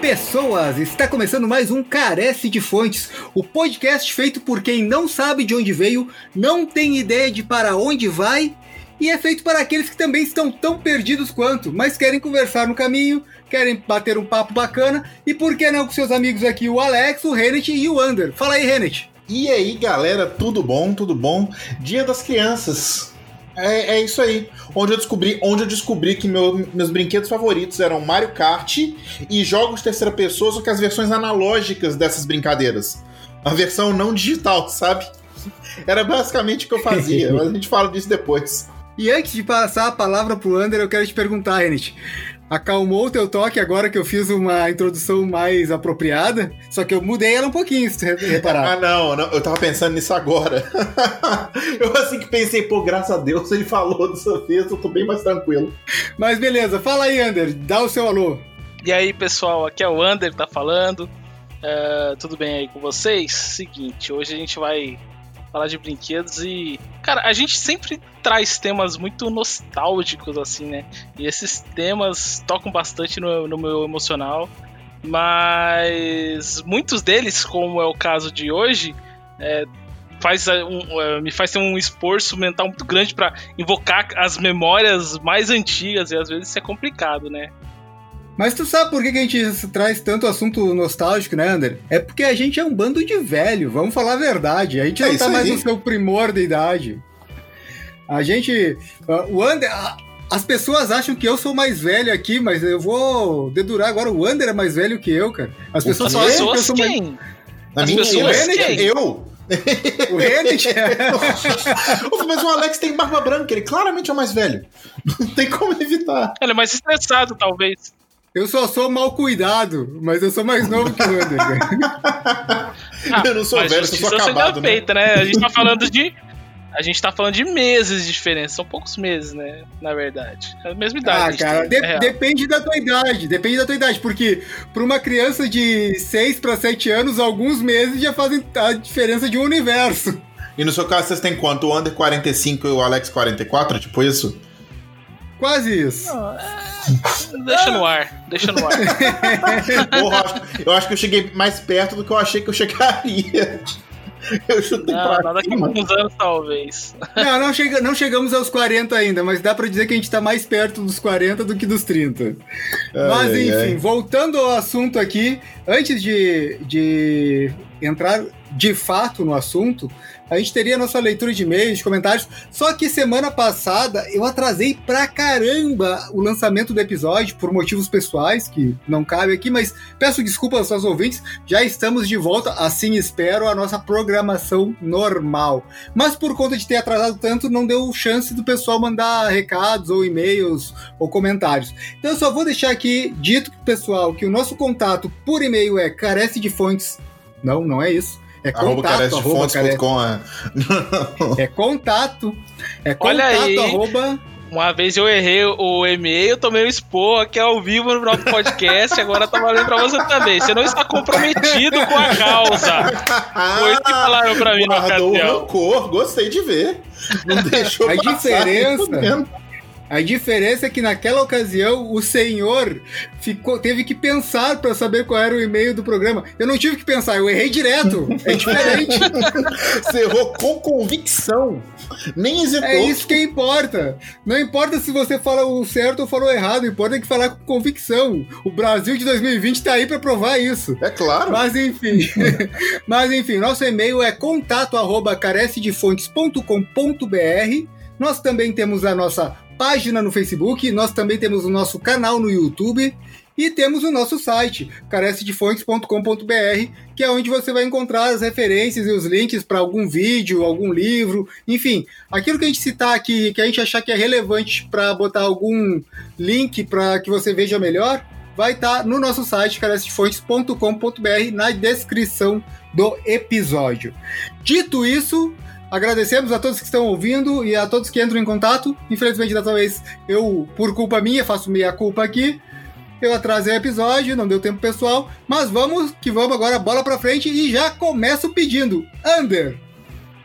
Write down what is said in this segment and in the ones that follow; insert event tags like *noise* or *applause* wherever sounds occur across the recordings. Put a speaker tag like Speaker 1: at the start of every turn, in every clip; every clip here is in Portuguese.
Speaker 1: pessoas! Está começando mais um Carece de Fontes, o podcast feito por quem não sabe de onde veio, não tem ideia de para onde vai e é feito para aqueles que também estão tão perdidos quanto, mas querem conversar no caminho, querem bater um papo bacana e por que não com seus amigos aqui, o Alex, o Renet e o Ander. Fala aí, Renet!
Speaker 2: E aí, galera, tudo bom? Tudo bom? Dia das Crianças. É, é isso aí. Onde eu descobri, onde eu descobri que meu, meus brinquedos favoritos eram Mario Kart e jogos terceira pessoa, só que as versões analógicas dessas brincadeiras. A versão não digital, *laughs* sabe? Era basicamente o que eu fazia, *laughs* mas a gente fala disso depois.
Speaker 1: E antes de passar a palavra pro Ander, eu quero te perguntar, Renet acalmou o teu toque agora que eu fiz uma introdução mais apropriada, só que eu mudei ela um pouquinho, se você reparar.
Speaker 2: ah, não, não, eu tava pensando nisso agora. *laughs* eu assim que pensei, pô, graças a Deus ele falou dessa vez, eu tô bem mais tranquilo.
Speaker 1: Mas beleza, fala aí, Ander, dá o seu alô.
Speaker 3: E aí, pessoal, aqui é o Ander, tá falando. Uh, tudo bem aí com vocês? Seguinte, hoje a gente vai falar de brinquedos e. Cara, a gente sempre traz temas muito nostálgicos, assim, né? E esses temas tocam bastante no, no meu emocional. Mas muitos deles, como é o caso de hoje, é, faz um, é, me faz ter um esforço mental muito grande para invocar as memórias mais antigas e às vezes isso é complicado, né?
Speaker 1: Mas tu sabe por que, a gente traz tanto assunto nostálgico, né, Ander? É porque a gente é um bando de velho, vamos falar a verdade. A gente é não tá mais no seu primor da idade. A gente. O Ander. as pessoas acham que eu sou mais velho aqui, mas eu vou dedurar agora. O Ander é mais velho que eu, cara. As pessoas
Speaker 3: só acham que eu sou quem? mais.
Speaker 2: As minha pessoas quem? Eu?
Speaker 1: O Reddit? *laughs*
Speaker 2: Mas o Alex tem barba branca, ele claramente é o mais velho. *laughs* Não tem como evitar.
Speaker 3: Ele é mais estressado, talvez.
Speaker 1: Eu só sou mal cuidado, mas eu sou mais novo que o Wander. *laughs*
Speaker 3: ah, eu não sou velho, eu sou acabado, né? feita, né? A gente tá falando de a gente tá falando de meses de diferença, são poucos meses, né? Na verdade. É a mesma idade.
Speaker 1: Ah, cara, de é depende da tua idade, depende da tua idade, porque para uma criança de 6 para 7 anos, alguns meses já fazem a diferença de um universo.
Speaker 2: E no seu caso, vocês têm quanto? O Under 45 e o Alex 44? Tipo isso?
Speaker 1: Quase isso. Não,
Speaker 3: é... Deixa no ar, deixa no ar. *laughs*
Speaker 2: Porra, eu acho que eu cheguei mais perto do que eu achei que eu chegaria. Eu chutei não, pra
Speaker 3: Daqui a alguns anos, talvez.
Speaker 1: Não, não, chega, não chegamos aos 40 ainda, mas dá pra dizer que a gente tá mais perto dos 40 do que dos 30. Ai, mas, enfim, ai. voltando ao assunto aqui, antes de, de entrar de fato no assunto, a gente teria nossa leitura de e-mails, comentários. Só que semana passada eu atrasei pra caramba o lançamento do episódio por motivos pessoais que não cabe aqui, mas peço desculpas aos ouvintes. Já estamos de volta, assim espero, a nossa programação normal. Mas por conta de ter atrasado tanto, não deu chance do pessoal mandar recados ou e-mails ou comentários. Então eu só vou deixar aqui dito pro pessoal que o nosso contato por e-mail é carece de fontes. Não, não é isso é contato, arroba
Speaker 2: fontes.com.
Speaker 1: É. é contato. É contato,
Speaker 3: aí,
Speaker 1: arroba.
Speaker 3: Uma vez eu errei o e-mail, tomei um expor aqui ao vivo no nosso podcast, agora tá valendo pra você também. Você não está comprometido com a causa. Foi isso que falaram pra mim Guardou
Speaker 2: no ocasião. Rancor, gostei de ver. Não *laughs* deixou
Speaker 1: A diferença a diferença é que naquela ocasião o senhor ficou, teve que pensar para saber qual era o e-mail do programa. Eu não tive que pensar, eu errei direto. É diferente. *laughs*
Speaker 2: Você errou com convicção. Nem hesitou.
Speaker 1: É isso que importa. Não importa se você fala o certo ou falou errado, importa é que falar com convicção. O Brasil de 2020 tá aí para provar isso.
Speaker 2: É claro.
Speaker 1: Mas enfim. *laughs* Mas enfim, nosso e-mail é contato@carecedefontes.com.br. Nós também temos a nossa página no Facebook, nós também temos o nosso canal no YouTube e temos o nosso site, carecedefontes.com.br, que é onde você vai encontrar as referências e os links para algum vídeo, algum livro, enfim, aquilo que a gente citar aqui, que a gente achar que é relevante para botar algum link para que você veja melhor, vai estar tá no nosso site, carecedefontes.com.br, na descrição do episódio. Dito isso, Agradecemos a todos que estão ouvindo e a todos que entram em contato. Infelizmente, dessa vez, eu, por culpa minha, faço meia culpa aqui. Eu atrasei o episódio, não deu tempo pessoal. Mas vamos que vamos agora, bola pra frente e já começo pedindo. Under,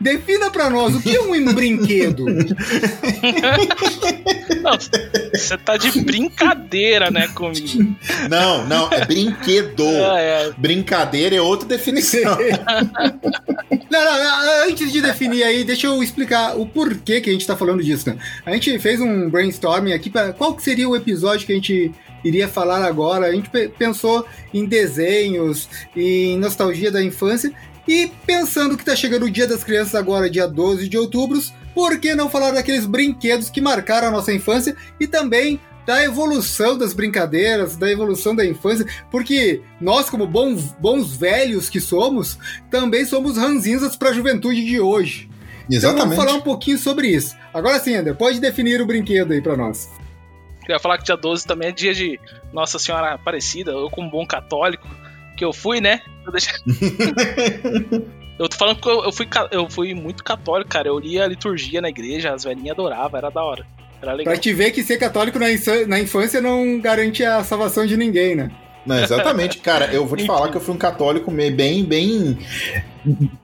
Speaker 1: Defina para nós o que é um brinquedo.
Speaker 3: Não, você tá de brincadeira, né, comigo.
Speaker 2: Não, não, é brinquedo. *laughs* Ah, é. Brincadeira é outra definição. *laughs*
Speaker 1: não, não, antes de definir aí, deixa eu explicar o porquê que a gente tá falando disso. Né? A gente fez um brainstorming aqui para qual que seria o episódio que a gente iria falar agora. A gente pensou em desenhos, em nostalgia da infância e pensando que está chegando o Dia das Crianças agora, dia 12 de outubro, por que não falar daqueles brinquedos que marcaram a nossa infância e também da evolução das brincadeiras, da evolução da infância, porque nós, como bons, bons velhos que somos, também somos ranzinzas para a juventude de hoje. Exatamente. Então vamos falar um pouquinho sobre isso. Agora sim, André, pode definir o brinquedo aí para nós.
Speaker 3: Eu ia falar que dia 12 também é dia de Nossa Senhora Aparecida, eu como bom católico, que eu fui, né? Eu, deixa... *laughs* eu tô falando que eu, fui, eu fui muito católico, cara. Eu lia a liturgia na igreja, as velhinhas adoravam, era da hora. Era legal.
Speaker 1: Pra te ver que ser católico na infância não garante a salvação de ninguém, né?
Speaker 2: Não, exatamente, cara. Eu vou te falar que eu fui um católico bem, bem,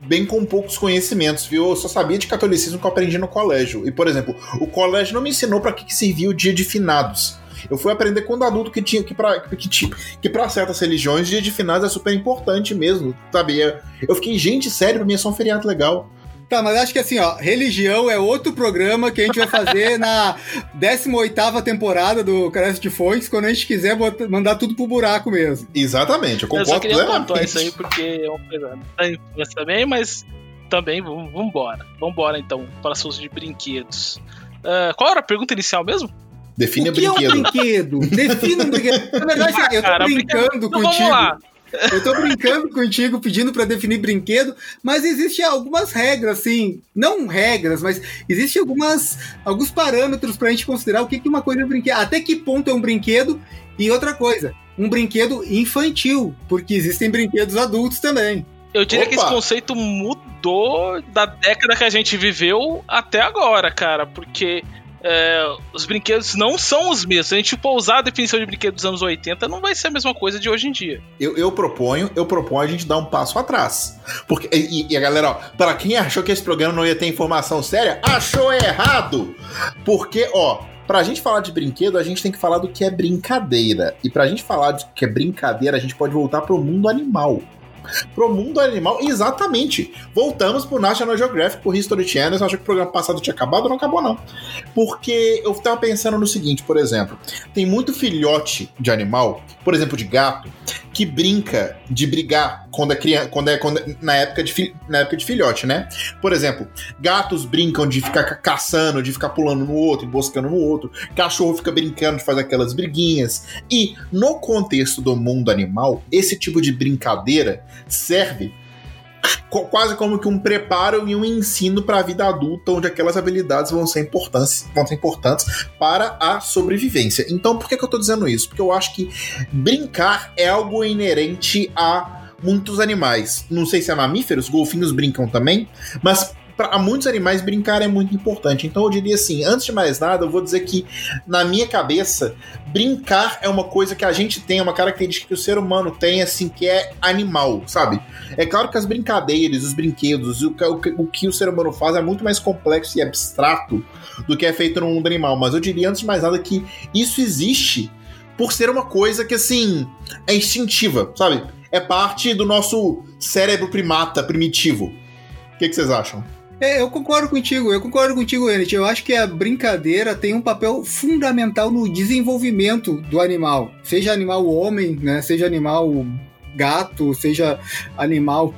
Speaker 2: bem com poucos conhecimentos, viu? Eu só sabia de catolicismo que eu aprendi no colégio. E, por exemplo, o colégio não me ensinou para que, que servia o dia de finados. Eu fui aprender quando adulto que tinha que para que, que para certas religiões dia de finados é super importante mesmo, sabe? Eu fiquei, gente, sério, pra mim é só um feriado legal.
Speaker 1: Tá, mas acho que assim, ó, religião é outro programa que a gente vai fazer *laughs* na 18ª temporada do Carece de Fontes, quando a gente quiser botar, mandar tudo pro buraco mesmo.
Speaker 2: Exatamente, eu concordo Eu só queria pontuar
Speaker 3: isso aí porque é coisa da infância também, mas também vamos embora. Vamos embora então para assuntos de brinquedos. Uh, qual era a pergunta inicial mesmo?
Speaker 2: Define
Speaker 1: o
Speaker 2: que brinquedo.
Speaker 1: É um brinquedo. Defina um brinquedo. Na verdade, ah, eu tô cara, brincando então, contigo. Eu tô brincando contigo, pedindo para definir brinquedo, mas existem algumas regras, assim, não regras, mas existem algumas, alguns parâmetros pra gente considerar o que, que uma coisa é um brinquedo, até que ponto é um brinquedo, e outra coisa, um brinquedo infantil, porque existem brinquedos adultos também.
Speaker 3: Eu diria Opa. que esse conceito mudou da década que a gente viveu até agora, cara, porque é, os brinquedos não são os mesmos. Se a gente for usar a definição de brinquedo dos anos 80, não vai ser a mesma coisa de hoje em dia.
Speaker 2: Eu, eu proponho, eu proponho a gente dar um passo atrás. Porque, e, e a galera, ó, para quem achou que esse programa não ia ter informação séria, achou errado! Porque, ó, Pra gente falar de brinquedo, a gente tem que falar do que é brincadeira. E pra gente falar do que é brincadeira, a gente pode voltar pro mundo animal pro mundo animal. Exatamente. Voltamos pro National Geographic, pro History Channel. Eu acho que o programa passado tinha acabado, não acabou não. Porque eu tava pensando no seguinte, por exemplo, tem muito filhote de animal, por exemplo, de gato, que brinca de brigar quando é criança, quando é, quando é, na época de na época de filhote, né? Por exemplo, gatos brincam de ficar caçando, de ficar pulando no outro, emboscando no outro. Cachorro fica brincando de fazer aquelas briguinhas. E no contexto do mundo animal, esse tipo de brincadeira serve quase como que um preparo e um ensino para a vida adulta, onde aquelas habilidades vão ser importantes, vão ser importantes para a sobrevivência. Então, por que, que eu estou dizendo isso? Porque eu acho que brincar é algo inerente a muitos animais. Não sei se é mamíferos, golfinhos brincam também, mas para muitos animais brincar é muito importante. Então eu diria assim, antes de mais nada, eu vou dizer que na minha cabeça, brincar é uma coisa que a gente tem, é uma característica que o ser humano tem assim que é animal, sabe? É claro que as brincadeiras, os brinquedos, o, o, o que o ser humano faz é muito mais complexo e abstrato do que é feito no mundo animal, mas eu diria antes de mais nada que isso existe por ser uma coisa que assim é instintiva, sabe? É parte do nosso cérebro primata primitivo. O que, que vocês acham?
Speaker 1: É, eu concordo contigo, eu concordo contigo, Enit. Eu acho que a brincadeira tem um papel fundamental no desenvolvimento do animal. Seja animal homem, né? Seja animal gato, seja animal.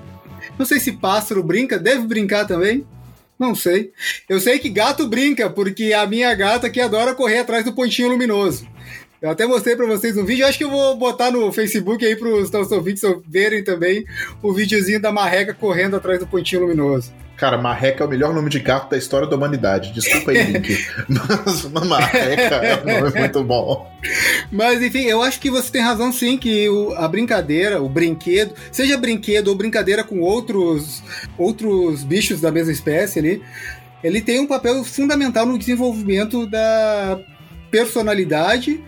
Speaker 1: Não sei se pássaro brinca, deve brincar também. Não sei. Eu sei que gato brinca, porque a minha gata que adora correr atrás do pontinho luminoso. Eu até mostrei para vocês um vídeo, acho que eu vou botar no Facebook aí para os nossos ouvintes verem também o videozinho da marreca correndo atrás do pontinho luminoso.
Speaker 2: Cara, Marreca é o melhor nome de gato da história da humanidade. Desculpa aí, Link. *laughs* mas Marreca é um nome muito bom.
Speaker 1: Mas enfim, eu acho que você tem razão sim que o, a brincadeira, o brinquedo, seja brinquedo ou brincadeira com outros, outros bichos da mesma espécie ali, ele tem um papel fundamental no desenvolvimento da personalidade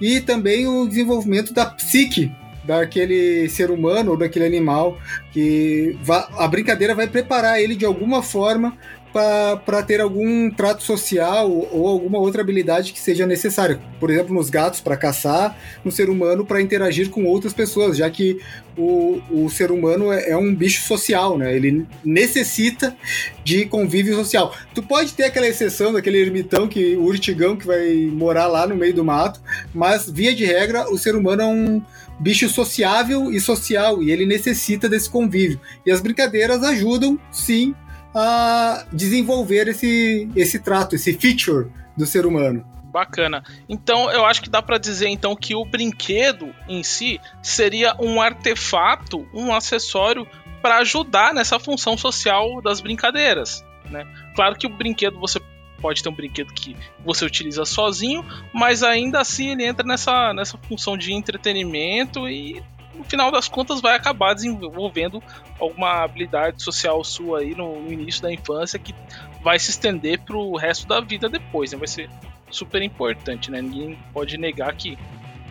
Speaker 1: e também o desenvolvimento da psique daquele ser humano ou daquele animal, que a brincadeira vai preparar ele de alguma forma para ter algum trato social ou alguma outra habilidade que seja necessária. Por exemplo, nos gatos para caçar, no ser humano para interagir com outras pessoas, já que o, o ser humano é, é, um bicho social, né? Ele necessita de convívio social. Tu pode ter aquela exceção daquele ermitão que o urtigão que vai morar lá no meio do mato, mas via de regra o ser humano é um bicho sociável e social e ele necessita desse convívio. E as brincadeiras ajudam, sim, a desenvolver esse, esse trato, esse feature do ser humano.
Speaker 3: Bacana. Então eu acho que dá para dizer então que o brinquedo em si seria um artefato, um acessório para ajudar nessa função social das brincadeiras, né? Claro que o brinquedo você pode ter um brinquedo que você utiliza sozinho, mas ainda assim ele entra nessa, nessa função de entretenimento e no final das contas vai acabar desenvolvendo alguma habilidade social sua aí no, no início da infância que vai se estender pro resto da vida depois, né? Vai ser super importante, né? Ninguém pode negar que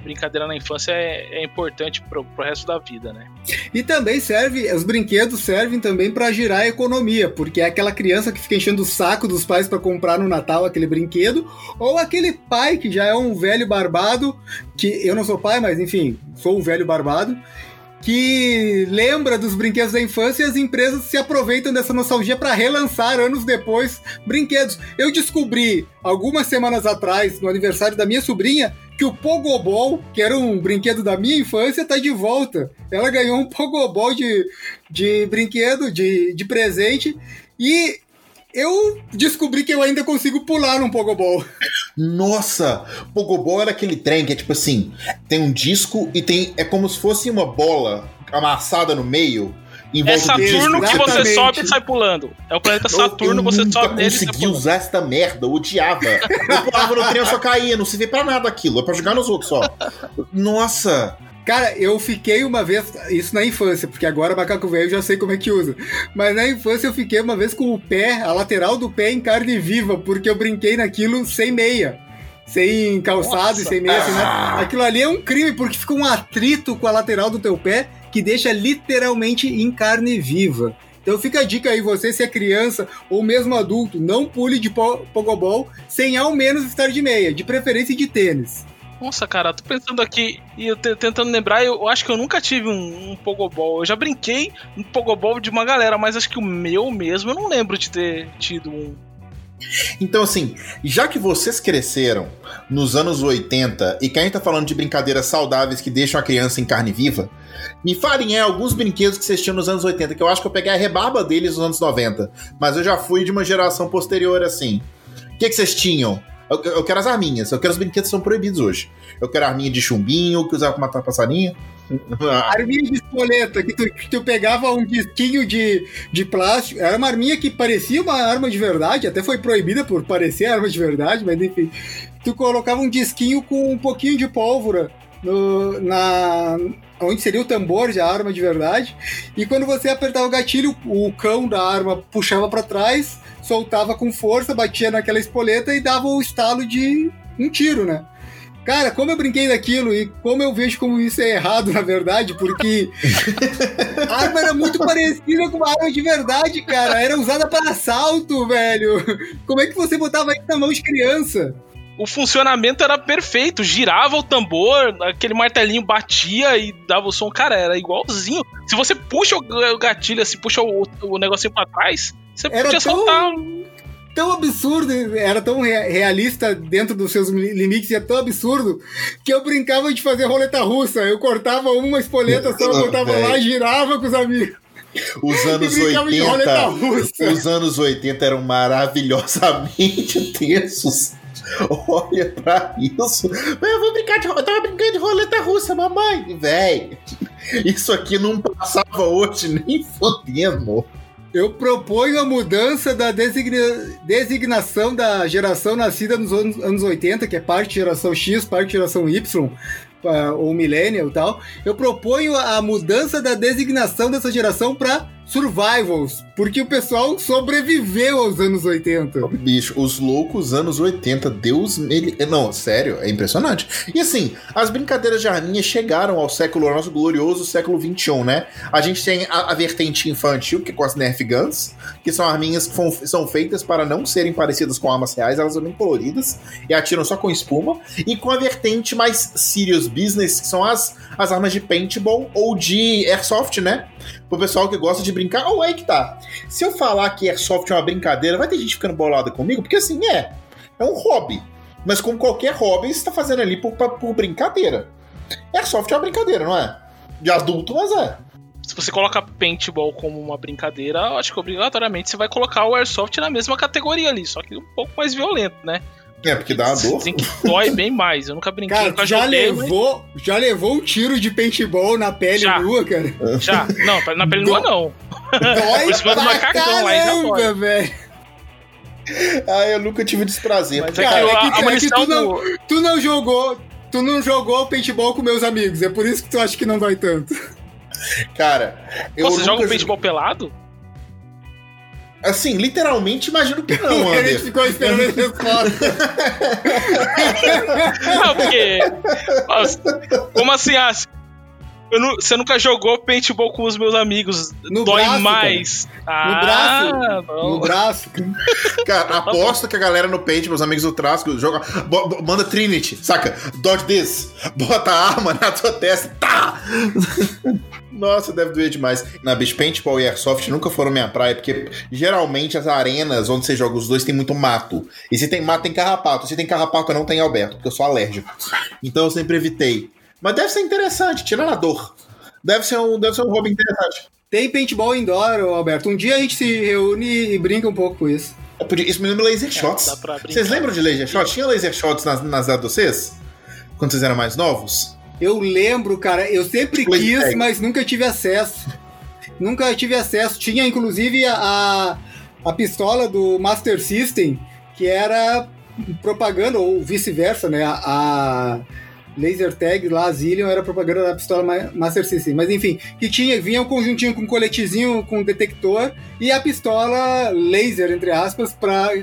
Speaker 3: brincadeira na infância é, é importante pro, pro resto da vida, né?
Speaker 1: E também serve, os brinquedos servem também para girar a economia, porque é aquela criança que fica enchendo o saco dos pais para comprar no Natal aquele brinquedo, ou aquele pai que já é um velho barbado, que eu não sou pai, mas enfim, sou um velho barbado, que lembra dos brinquedos da infância e as empresas se aproveitam dessa nostalgia para relançar anos depois brinquedos. Eu descobri algumas semanas atrás, no aniversário da minha sobrinha, que o Pogobol, que era um brinquedo da minha infância, tá de volta. Ela ganhou um Pogobol de, de brinquedo, de, de presente, e eu descobri que eu ainda consigo pular num Pogobol. *laughs*
Speaker 2: Nossa! Pogobol era aquele trem que é tipo assim: tem um disco e tem. É como se fosse uma bola amassada no meio.
Speaker 3: É Saturno que você sobe e sai pulando. É o planeta Saturno, você sobe nele
Speaker 2: e consegui usar esta merda, eu odiava. Eu pulava no trem, eu só caía, não se vê pra nada aquilo, é pra jogar nos outros só. Nossa!
Speaker 1: Cara, eu fiquei uma vez, isso na infância, porque agora macaco velho eu já sei como é que usa. Mas na infância eu fiquei uma vez com o pé, a lateral do pé em carne viva, porque eu brinquei naquilo sem meia. Sem calçado Nossa. e sem meia, sem nada. Aquilo ali é um crime, porque fica um atrito com a lateral do teu pé que deixa literalmente em carne viva. Então fica a dica aí, você se é criança ou mesmo adulto, não pule de pogobol sem ao menos estar de meia, de preferência de tênis.
Speaker 3: Nossa, cara, tô pensando aqui e eu tentando lembrar, eu acho que eu nunca tive um, um Pogobol. Eu já brinquei um Pogobol de uma galera, mas acho que o meu mesmo eu não lembro de ter tido um.
Speaker 2: Então, assim, já que vocês cresceram nos anos 80 e que a gente tá falando de brincadeiras saudáveis que deixam a criança em carne viva, me falem é, alguns brinquedos que vocês tinham nos anos 80, que eu acho que eu peguei a rebarba deles nos anos 90, mas eu já fui de uma geração posterior assim. O que, que vocês tinham? Eu, eu, quero as arminhas, eu quero os brinquedos que são proibidos hoje. Eu quero a arminha de chumbinho, que usava pra matar passarinho. *laughs*
Speaker 1: arminha de espoleta, que tu, que tu pegava um disquinho de, de plástico. Era uma arminha que parecia uma arma de verdade, até foi proibida por parecer arma de verdade, mas enfim. Tu colocava um disquinho com um pouquinho de pólvora no, na, onde seria o tambor de arma de verdade. E quando você apertava o gatilho, o cão da arma puxava para trás, soltava com força, batia naquela espoleta e dava o estalo de um tiro, né? Cara, como eu brinquei daquilo e como eu vejo como isso é errado, *laughs* na verdade, porque a arma era muito parecida com uma arma de verdade, cara. Era usada para assalto, velho. Como é que você botava isso na mão de criança?
Speaker 3: o funcionamento era perfeito. Girava o tambor, aquele martelinho batia e dava o som. Cara, era igualzinho. Se você puxa o gatilho, assim, puxa o, o negocinho pra trás, você era podia tão, soltar.
Speaker 1: Tão absurdo, era tão realista dentro dos seus limites, e é tão absurdo que eu brincava de fazer roleta russa. Eu cortava uma espoleta só, botava lá, girava com os amigos.
Speaker 2: Os *laughs* anos 80. Os anos 80 eram maravilhosamente *laughs* tensos. Olha pra isso. Eu vou brincar de. Eu tava brincando de roleta russa, mamãe. Véi, isso aqui não passava hoje nem fodendo.
Speaker 1: Eu proponho a mudança da designa... designação da geração nascida nos anos, anos 80, que é parte geração X, parte geração Y, ou millennial e tal. Eu proponho a mudança da designação dessa geração para survivals, porque o pessoal sobreviveu aos anos 80.
Speaker 2: Bicho, os loucos anos 80, Deus. Ele... Não, sério, é impressionante. E assim, as brincadeiras de arminha chegaram ao século, ao nosso glorioso século 21, né? A gente tem a, a vertente infantil, que é com as Nerf Guns, que são arminhas que são feitas para não serem parecidas com armas reais, elas são bem coloridas e atiram só com espuma. E com a vertente mais serious business, que são as, as armas de paintball ou de airsoft, né? Pro pessoal que gosta de brincar. Ou aí que tá. Se eu falar que Airsoft é uma brincadeira, vai ter gente ficando bolada comigo, porque assim, é. É um hobby. Mas como qualquer hobby, você tá fazendo ali por, por brincadeira. Airsoft é uma brincadeira, não é? De adulto, mas é.
Speaker 3: Se você coloca paintball como uma brincadeira, eu acho que obrigatoriamente você vai colocar o Airsoft na mesma categoria ali, só que um pouco mais violento, né?
Speaker 2: É, porque dá uma dor.
Speaker 3: Tem que dói bem mais. Eu nunca brinquei.
Speaker 1: Cara,
Speaker 3: nunca
Speaker 1: já levou, mas... já levou um tiro de paintball na pele já. nua, cara?
Speaker 3: Já. Não, na pele nua não.
Speaker 1: Dói Por cima do macacão lá já velho.
Speaker 2: Ah, eu nunca tive desprazer.
Speaker 1: Mas, cara, é que, a, a é que tu, não, tu não jogou. Tu não jogou paintball com meus amigos. É por isso que tu acha que não dói tanto.
Speaker 2: Cara,
Speaker 3: eu. Pô, você joga paintball pelado?
Speaker 2: Assim, literalmente, imagino que não, *laughs*
Speaker 1: A gente ficou esperando essa resposta.
Speaker 3: não, *laughs* porque. Como assim? Ah, não, você nunca jogou paintball com os meus amigos. No Dói braço, mais.
Speaker 1: Ah, no braço. Não. No braço.
Speaker 2: Cara, aposto que a galera no paint, meus amigos do Trasco, joga. Manda Trinity, saca? Dodge this. Bota a arma na tua testa. Tá! *laughs* Nossa, deve doer demais. Na Beach Paintball e Airsoft nunca foram minha praia, porque geralmente as arenas onde você joga os dois tem muito mato. E se tem mato, tem carrapato. Se tem carrapato, não tem Alberto, porque eu sou alérgico. Então eu sempre evitei. Mas deve ser interessante, tirando a dor. Deve ser um, deve ser um hobby interessante.
Speaker 1: Tem paintball indoor, Alberto. Um dia a gente se reúne e brinca um pouco com isso.
Speaker 2: Podia, isso me lembra laser é, shots. É, vocês lembram de laser shots? Tinha laser shots nas, nas datas de vocês? Quando vocês eram mais novos?
Speaker 1: Eu lembro, cara. Eu sempre quis, mas nunca tive acesso. Nunca tive acesso. Tinha, inclusive, a, a pistola do Master System, que era propaganda, ou vice-versa, né? A, laser tag lá, Zillion, era propaganda da pistola Master System. Mas enfim, que tinha, vinha um conjuntinho com um coletezinho com detector e a pistola laser, entre aspas, para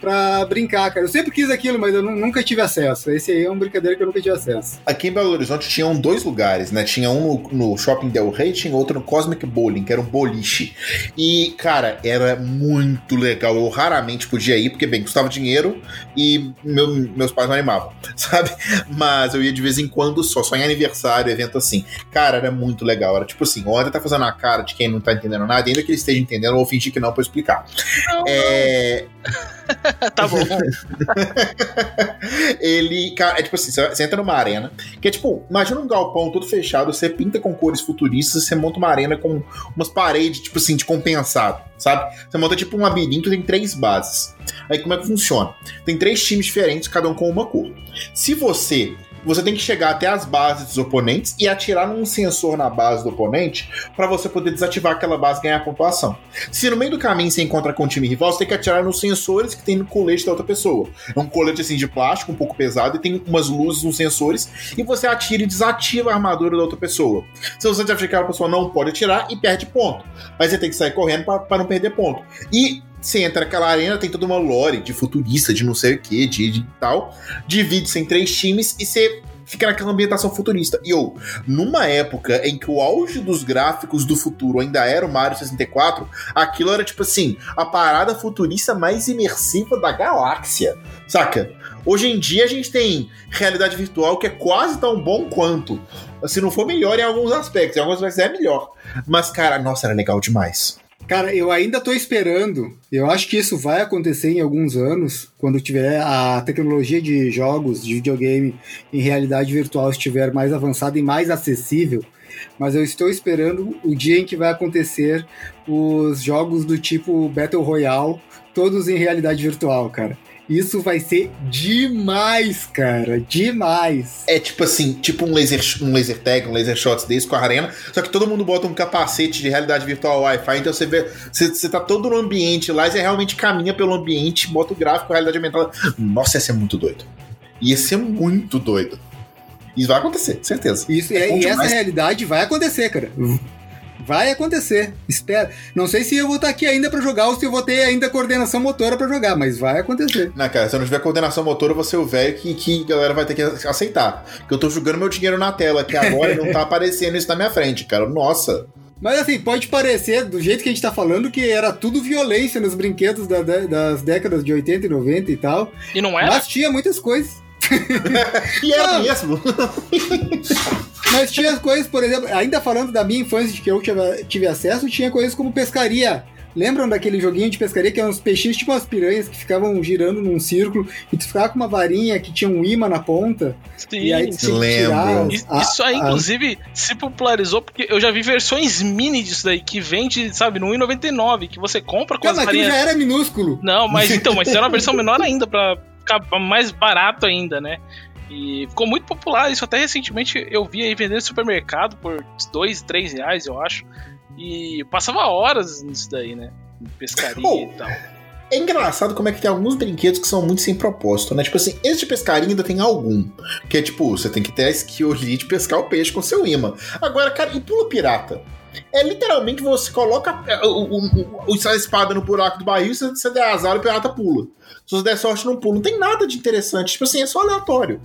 Speaker 1: pra brincar, cara. Eu sempre quis aquilo, mas eu nunca tive acesso. Esse aí é uma brincadeira que eu nunca tive acesso.
Speaker 2: Aqui em Belo Horizonte tinham dois lugares, né? Tinha um no, no Shopping Del Rey, tinha outro no Cosmic Bowling, que era um boliche. E, cara, era muito legal. Eu raramente podia ir, porque, bem, custava dinheiro e meu, meus pais não animavam, *laughs* sabe? Mas eu ia de vez em quando só, só em aniversário, evento assim. Cara, era muito legal. Era tipo assim, o André tá fazendo a cara de quem não tá entendendo nada, ainda que ele esteja entendendo, eu vou fingir que não pra explicar. Não, é... Não. *laughs* *laughs*
Speaker 3: tá bom. *laughs*
Speaker 2: ele, cara, é tipo assim, você entra numa arena, que é tipo, imagina um galpão todo fechado, você pinta com cores futuristas, você monta uma arena com umas paredes, tipo assim, de compensado, sabe? Você monta tipo um labirinto, tem três bases. Aí como é que funciona? Tem três times diferentes, cada um com uma cor. Se você você tem que chegar até as bases dos oponentes e atirar num sensor na base do oponente para você poder desativar aquela base e ganhar pontuação. Se no meio do caminho você encontra com o time rival, você tem que atirar nos sensores que tem no colete da outra pessoa. É um colete assim de plástico, um pouco pesado, e tem umas luzes nos sensores, e você atira e desativa a armadura da outra pessoa. Se você desativar aquela pessoa não pode atirar e perde ponto. Mas você tem que sair correndo para não perder ponto. E você entra naquela arena, tem toda uma lore de futurista, de não sei o que, de, de tal. Divide-se em três times e você fica naquela ambientação futurista. E ou, numa época em que o auge dos gráficos do futuro ainda era o Mario 64, aquilo era tipo assim, a parada futurista mais imersiva da galáxia. Saca? Hoje em dia a gente tem realidade virtual que é quase tão bom quanto. Se não for melhor em alguns aspectos, em alguns aspectos é melhor. Mas, cara, nossa, era legal demais.
Speaker 1: Cara, eu ainda tô esperando. Eu acho que isso vai acontecer em alguns anos, quando tiver a tecnologia de jogos, de videogame em realidade virtual estiver mais avançada e mais acessível. Mas eu estou esperando o dia em que vai acontecer os jogos do tipo Battle Royale, todos em realidade virtual, cara. Isso vai ser demais, cara. Demais.
Speaker 2: É tipo assim, tipo um laser, um laser tag, um laser shots desse com a arena. Só que todo mundo bota um capacete de realidade virtual Wi-Fi. Então você vê. Você, você tá todo no ambiente lá e você realmente caminha pelo ambiente, bota o gráfico, a realidade aumentada. Nossa, ia ser muito doido. Ia ser muito doido. Isso vai acontecer, certeza.
Speaker 1: Isso, é, e essa realidade vai acontecer, cara. Vai acontecer. Espera. Não sei se eu vou estar aqui ainda para jogar ou se eu vou ter ainda coordenação motora para jogar, mas vai acontecer.
Speaker 2: Não, cara, se eu não tiver coordenação motora, você é o velho que, que a galera vai ter que aceitar. Que eu tô jogando meu dinheiro na tela, que agora não tá *laughs* aparecendo isso na minha frente, cara. Nossa.
Speaker 1: Mas assim, pode parecer, do jeito que a gente tá falando, que era tudo violência nos brinquedos da, das décadas de 80 e 90 e tal.
Speaker 3: E não era?
Speaker 1: Mas tinha muitas coisas. *laughs*
Speaker 2: e era não. mesmo. *laughs*
Speaker 1: Mas tinha coisas, por exemplo, ainda falando da minha infância, de que eu tive, tive acesso, tinha coisas como pescaria. Lembram daquele joguinho de pescaria que eram uns peixinhos tipo umas piranhas que ficavam girando num círculo e tu ficava com uma varinha que tinha um imã na ponta?
Speaker 3: Sim, e aí tu lembro. Isso aí, inclusive, se popularizou porque eu já vi versões mini disso daí que vende, sabe, no 1,99 que você compra com
Speaker 1: Cara, as varinhas. já era minúsculo.
Speaker 3: Não, mas então, mas era uma versão menor ainda para ficar mais barato ainda, né? E ficou muito popular. Isso até recentemente eu vi aí vendendo no supermercado por 2, 3 reais, eu acho. E passava horas nisso daí, né? Pescaria oh, e tal.
Speaker 2: É engraçado como é que tem alguns brinquedos que são muito sem propósito, né? Tipo assim, esse de pescaria ainda tem algum. Que é tipo, você tem que ter a skill ali de pescar o peixe com seu imã. Agora, cara, e pula pirata? É literalmente você coloca é, o, o, o, a espada no buraco do barril, se você der azar, o pirata pula. Se você der sorte, não pula. Não tem nada de interessante. Tipo assim, é só aleatório.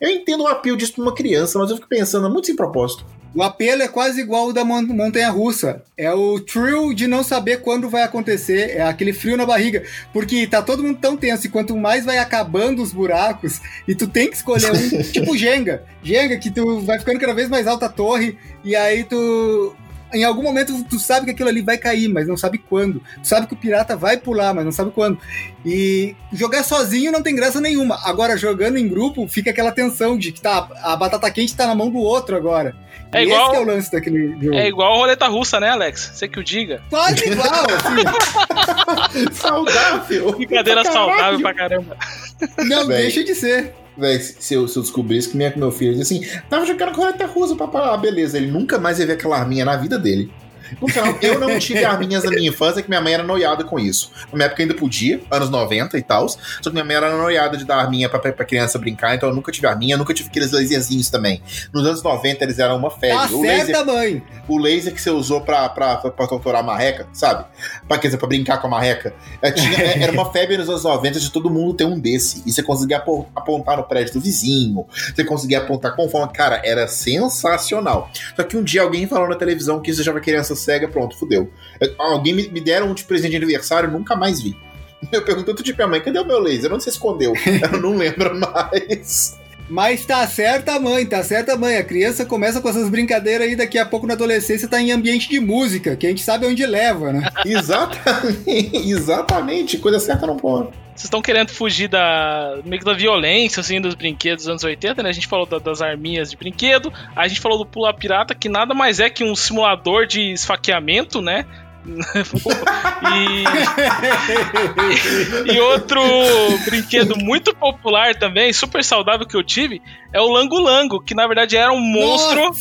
Speaker 2: Eu entendo o apelo disso pra uma criança, mas eu fico pensando, é muito sem propósito.
Speaker 1: O apelo é quase igual o da montanha russa. É o thrill de não saber quando vai acontecer. É aquele frio na barriga. Porque tá todo mundo tão tenso. E quanto mais vai acabando os buracos, e tu tem que escolher um. *laughs* tipo Jenga. Jenga, que tu vai ficando cada vez mais alta a torre. E aí tu em algum momento tu sabe que aquilo ali vai cair, mas não sabe quando. Tu sabe que o pirata vai pular, mas não sabe quando. E jogar sozinho não tem graça nenhuma. Agora, jogando em grupo, fica aquela tensão de que tá, a batata quente tá na mão do outro agora.
Speaker 3: É e igual, esse é o lance daquele jogo. É igual a roleta russa, né, Alex? Você que o diga.
Speaker 1: Quase *laughs* igual, assim.
Speaker 2: saudável.
Speaker 3: Brincadeira saudável pra caramba.
Speaker 1: Não, Bem. deixa de ser.
Speaker 2: Se eu, se eu descobrisse que minha, meu filho dizia assim, tava jogando roleta russa, papá, ah, beleza. Ele nunca mais ia ver aquela arminha na vida dele. Final, eu não tive arminhas na minha infância, que minha mãe era noiada com isso. Na minha época ainda podia, anos 90 e tal. Só que minha mãe era noiada de dar arminha pra, pra criança brincar, então eu nunca tive arminha, nunca tive aqueles laserzinhos também. Nos anos 90 eles eram uma febre.
Speaker 1: Tá o certa, laser, mãe!
Speaker 2: O laser que você usou pra, pra, pra, pra torturar a marreca, sabe? Pra, quer dizer, pra brincar com a marreca. É, tinha, é, era uma febre nos anos 90 de todo mundo ter um desse. E você conseguia apontar no prédio do vizinho, você conseguia apontar com forma. Cara, era sensacional. Só que um dia alguém falou na televisão que isso já vai cega, pronto, fudeu. Alguém me, me deram um de presente de aniversário, nunca mais vi. *laughs* Eu pergunto outro tipo, minha mãe, cadê o meu laser? Onde você escondeu? *laughs* Ela não lembra mais.
Speaker 1: Mas tá certa a mãe, tá certa mãe. A criança começa com essas brincadeiras aí, daqui a pouco na adolescência tá em ambiente de música, que a gente sabe onde leva, né?
Speaker 2: exatamente, *laughs* exatamente. Coisa certa não pode.
Speaker 3: Vocês estão querendo fugir da meio da violência, assim, dos brinquedos dos anos 80, né? A gente falou da, das arminhas de brinquedo, a gente falou do pular pirata, que nada mais é que um simulador de esfaqueamento, né? *laughs* e, *laughs* e, outro brinquedo muito popular também, super saudável que eu tive, é o Lango Lango, que na verdade era um monstro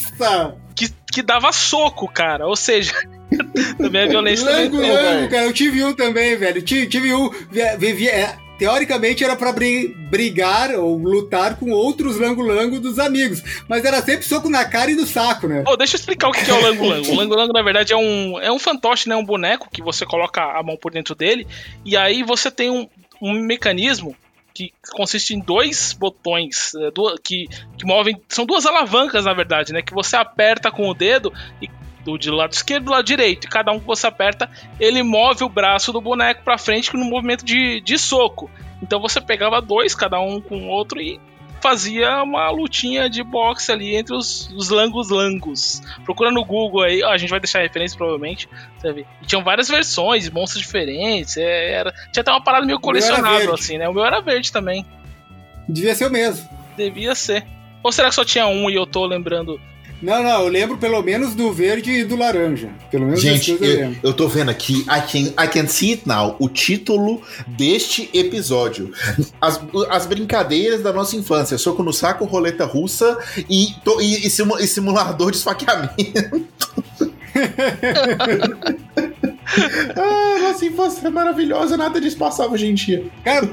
Speaker 3: que, que dava soco, cara. Ou seja, *laughs* também é violência.
Speaker 1: Lango Lango, cara, eu tive um também, velho. Tive, tive um. Vivia, é, teoricamente era para brigar ou lutar com outros lango-lango dos amigos. Mas era sempre soco na cara e no saco, né?
Speaker 3: Oh, deixa eu explicar o que é o lango-lango. O lango-lango, na verdade, é um, é um fantoche, né? Um boneco que você coloca a mão por dentro dele. E aí você tem um, um mecanismo que consiste em dois botões é, que, que movem. São duas alavancas, na verdade, né? Que você aperta com o dedo e do, do lado esquerdo e do lado direito. E cada um que você aperta, ele move o braço do boneco para frente no movimento de, de soco. Então você pegava dois, cada um com o outro, e fazia uma lutinha de boxe ali entre os, os langos langos. Procura no Google aí, ó, a gente vai deixar a referência provavelmente. Sabe? E tinham várias versões, monstros diferentes. É, era, tinha até uma parada meio colecionável, assim, né? O meu era verde também.
Speaker 1: Devia ser o mesmo.
Speaker 3: Devia ser. Ou será que só tinha um e eu tô lembrando
Speaker 1: não, não, eu lembro pelo menos do verde e do laranja. Pelo menos
Speaker 2: Gente, eu, eu, eu tô vendo aqui, I can, I can see it now, o título deste episódio. As, as brincadeiras da nossa infância, soco no saco, roleta russa e, e, e, simulador de esfaqueamento. *laughs* ah, nossa infância é maravilhosa, nada disso passava hoje em dia.
Speaker 1: Cara,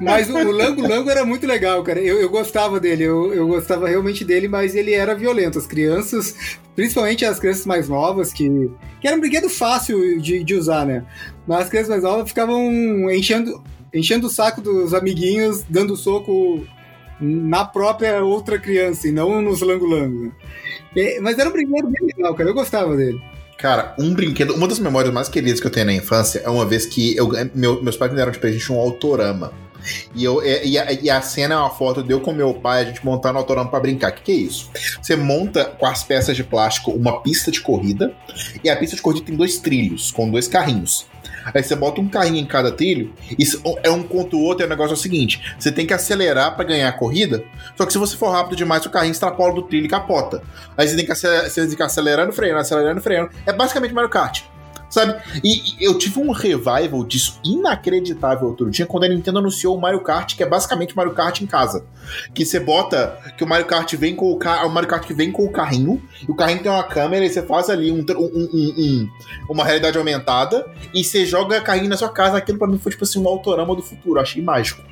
Speaker 1: mas o, Lango Lango era muito legal, cara. Eu, eu gostava dele, eu, eu gostava realmente dele, mas ele era violento. As crianças, principalmente as crianças mais novas, que, que era um brinquedo fácil de, de usar, né? Mas as crianças mais novas ficavam enchendo, enchendo o saco dos amiguinhos, dando soco na própria outra criança e não nos lango-lango. Mas era um brinquedo bem legal, cara. Eu gostava dele.
Speaker 2: Cara, um brinquedo, uma das memórias mais queridas que eu tenho na infância é uma vez que eu, meu, meus pais me deram de presente um autorama. E, eu, e, a, e a cena é uma foto de eu com meu pai, a gente montando autorama para brincar. O que, que é isso? Você monta com as peças de plástico uma pista de corrida, e a pista de corrida tem dois trilhos, com dois carrinhos. Aí você bota um carrinho em cada trilho, e é um contra o outro, e o negócio é o seguinte: você tem que acelerar para ganhar a corrida, só que se você for rápido demais, o carrinho extrapola do trilho e capota. Aí você tem que acelerar, você tem que acelerando, freando, acelerando, freando. É basicamente Mario Kart sabe? E, e, eu tive um revival disso inacreditável outro dia, quando a Nintendo anunciou o Mario Kart, que é basicamente Mario Kart em casa. Que você bota que o Mario Kart vem com o carro, o Mario Kart que vem com o carrinho, e o carrinho tem uma câmera, e você faz ali um, um, um, uma realidade aumentada, e você joga carrinho na sua casa. Aquilo pra mim foi tipo assim um autorama do futuro, achei mágico.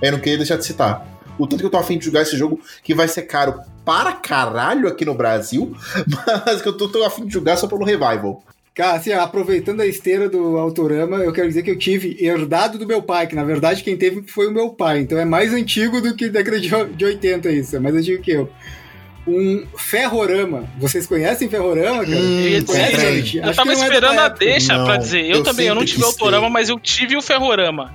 Speaker 2: Eu não queria deixar de citar. O tanto que eu tô afim de jogar esse jogo, que vai ser caro para caralho aqui no Brasil, *laughs* mas que eu tô, tô afim de jogar só pelo revival.
Speaker 1: Cara, assim, aproveitando a esteira do Autorama, eu quero dizer que eu tive herdado do meu pai, que na verdade quem teve foi o meu pai. Então é mais antigo do que década de *laughs* 80 isso, é mais antigo que eu. Um ferrorama. Vocês conhecem ferrorama, cara? Hum,
Speaker 3: Conhece, Eu tava é esperando a deixa não, pra dizer. Eu, eu também, eu não tive Autorama, ter. mas eu tive o ferrorama.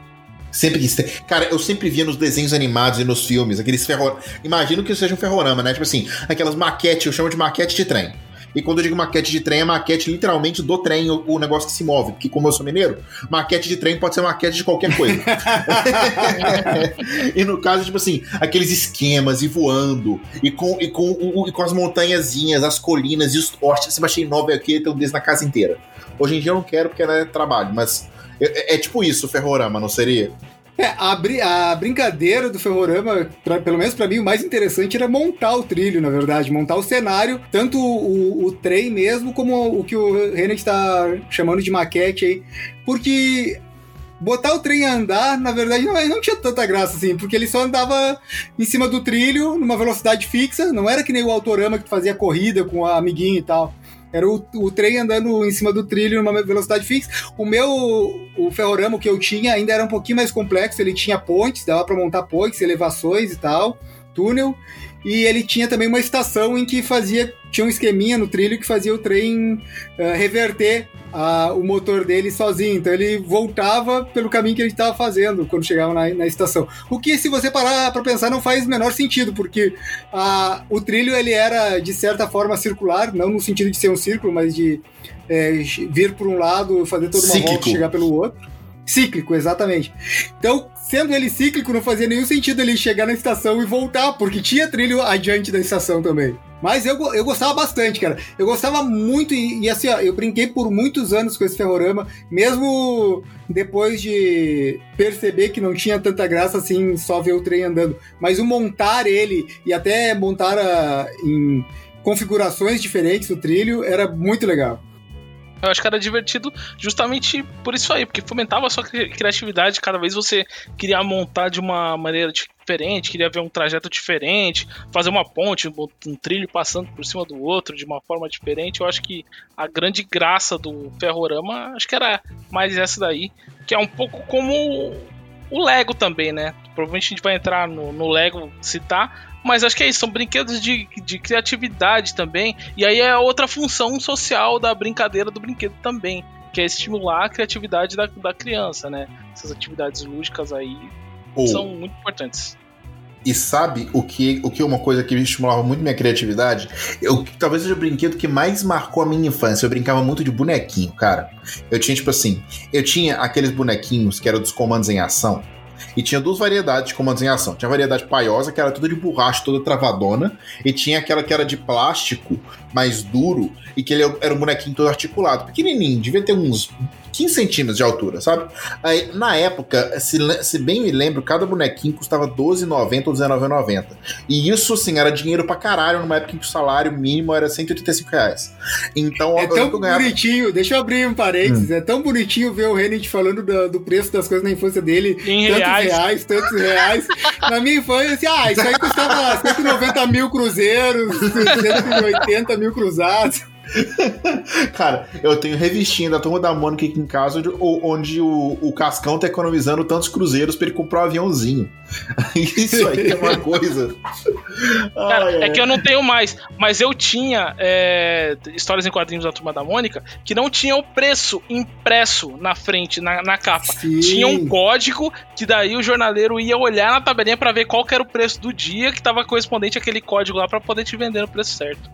Speaker 2: Sempre quis ter. Cara, eu sempre via nos desenhos animados e nos filmes, aqueles ferror... Imagino que seja um ferrorama, né? Tipo assim, aquelas maquetes, eu chamo de maquete de trem. E quando eu digo maquete de trem, é maquete literalmente do trem, o, o negócio que se move. Porque, como eu sou mineiro, maquete de trem pode ser maquete de qualquer coisa. *laughs* e no caso, tipo assim, aqueles esquemas e voando, e com, e com, e com as montanhazinhas, as colinas e os postes. Você baixei nove aqui, tem um desses na casa inteira. Hoje em dia eu não quero porque é trabalho, mas é, é, é tipo isso o Ferrorama, não seria?
Speaker 1: É, a, br a brincadeira do Ferrorama, pra, pelo menos para mim, o mais interessante era montar o trilho, na verdade, montar o cenário, tanto o, o, o trem mesmo, como o que o Renan está chamando de maquete aí, porque botar o trem a andar, na verdade, não, não tinha tanta graça assim, porque ele só andava em cima do trilho, numa velocidade fixa, não era que nem o Autorama que fazia corrida com a amiguinha e tal. Era o, o trem andando em cima do trilho numa velocidade fixa. O meu, o ferrorama que eu tinha ainda era um pouquinho mais complexo, ele tinha pontes, dava para montar pontes, elevações e tal, túnel. E ele tinha também uma estação em que fazia. Tinha um esqueminha no trilho que fazia o trem uh, reverter o motor dele sozinho. Então ele voltava pelo caminho que ele estava fazendo quando chegava na, na, estação. O que, se você parar para pensar, não faz o menor sentido, porque uh, o trilho ele era de certa forma circular, não no sentido de ser um círculo, mas de é, vir por um lado, fazer toda uma Cíclico. volta e chegar pelo outro. Cíclico, exatamente. Então, sendo ele cíclico, não fazia nenhum sentido ele chegar na estação e voltar, porque tinha trilho adiante da estação também. Mas eu, eu gostava bastante, cara. Eu gostava muito, e, e assim, ó, eu brinquei por muitos anos com esse ferrorama, mesmo depois de perceber que não tinha tanta graça assim só ver o trem andando. Mas o montar ele e até montar a, em configurações diferentes o trilho era muito legal.
Speaker 3: Eu acho que era divertido justamente por isso aí, porque fomentava a sua criatividade. Cada vez você queria montar de uma maneira diferente, queria ver um trajeto diferente, fazer uma ponte, um trilho passando por cima do outro de uma forma diferente. Eu acho que a grande graça do Ferrorama, acho que era mais essa daí, que é um pouco como o Lego também, né? Provavelmente a gente vai entrar no, no Lego citar, mas acho que é isso, são brinquedos de, de criatividade também. E aí é outra função social da brincadeira do brinquedo também, que é estimular a criatividade da, da criança, né? Essas atividades lúdicas aí oh. são muito importantes.
Speaker 2: E sabe o que, o que é uma coisa que estimulava muito minha criatividade? Eu, talvez seja o brinquedo que mais marcou a minha infância. Eu brincava muito de bonequinho, cara. Eu tinha, tipo assim, eu tinha aqueles bonequinhos que eram dos comandos em ação E tinha duas variedades de comandos em ação. Tinha a variedade paiosa, que era toda de borracha, toda travadona. E tinha aquela que era de plástico, mais duro, e que ele era um bonequinho todo articulado. Pequenininho, devia ter uns 15 centímetros de altura, sabe? Aí, na época, se, se bem me lembro, cada bonequinho custava R$12,90 ou R$19,90. E isso, assim, era dinheiro pra caralho numa época em que o salário mínimo era 185 reais. Então,
Speaker 1: é tão ganhava... bonitinho, deixa eu abrir um parênteses, hum. é tão bonitinho ver o Renit falando do, do, preço das coisas na infância dele.
Speaker 3: Em
Speaker 1: tantos
Speaker 3: reais.
Speaker 1: reais, tantos reais. *laughs* na minha infância, assim, ah, isso aí custava *laughs* 190 mil cruzeiros, 180 mil cruzados. *laughs*
Speaker 2: Cara, eu tenho revistinha da Turma da Mônica aqui em casa, onde, onde o, o Cascão tá economizando tantos cruzeiros pra ele comprar um aviãozinho. *laughs* Isso aí é uma coisa. *laughs*
Speaker 3: Cara, Ai, é. é. que eu não tenho mais, mas eu tinha é, histórias em quadrinhos da Turma da Mônica que não tinha o preço impresso na frente, na, na capa. Sim. Tinha um código que daí o jornaleiro ia olhar na tabelinha para ver qual era o preço do dia que tava correspondente àquele código lá para poder te vender no preço certo.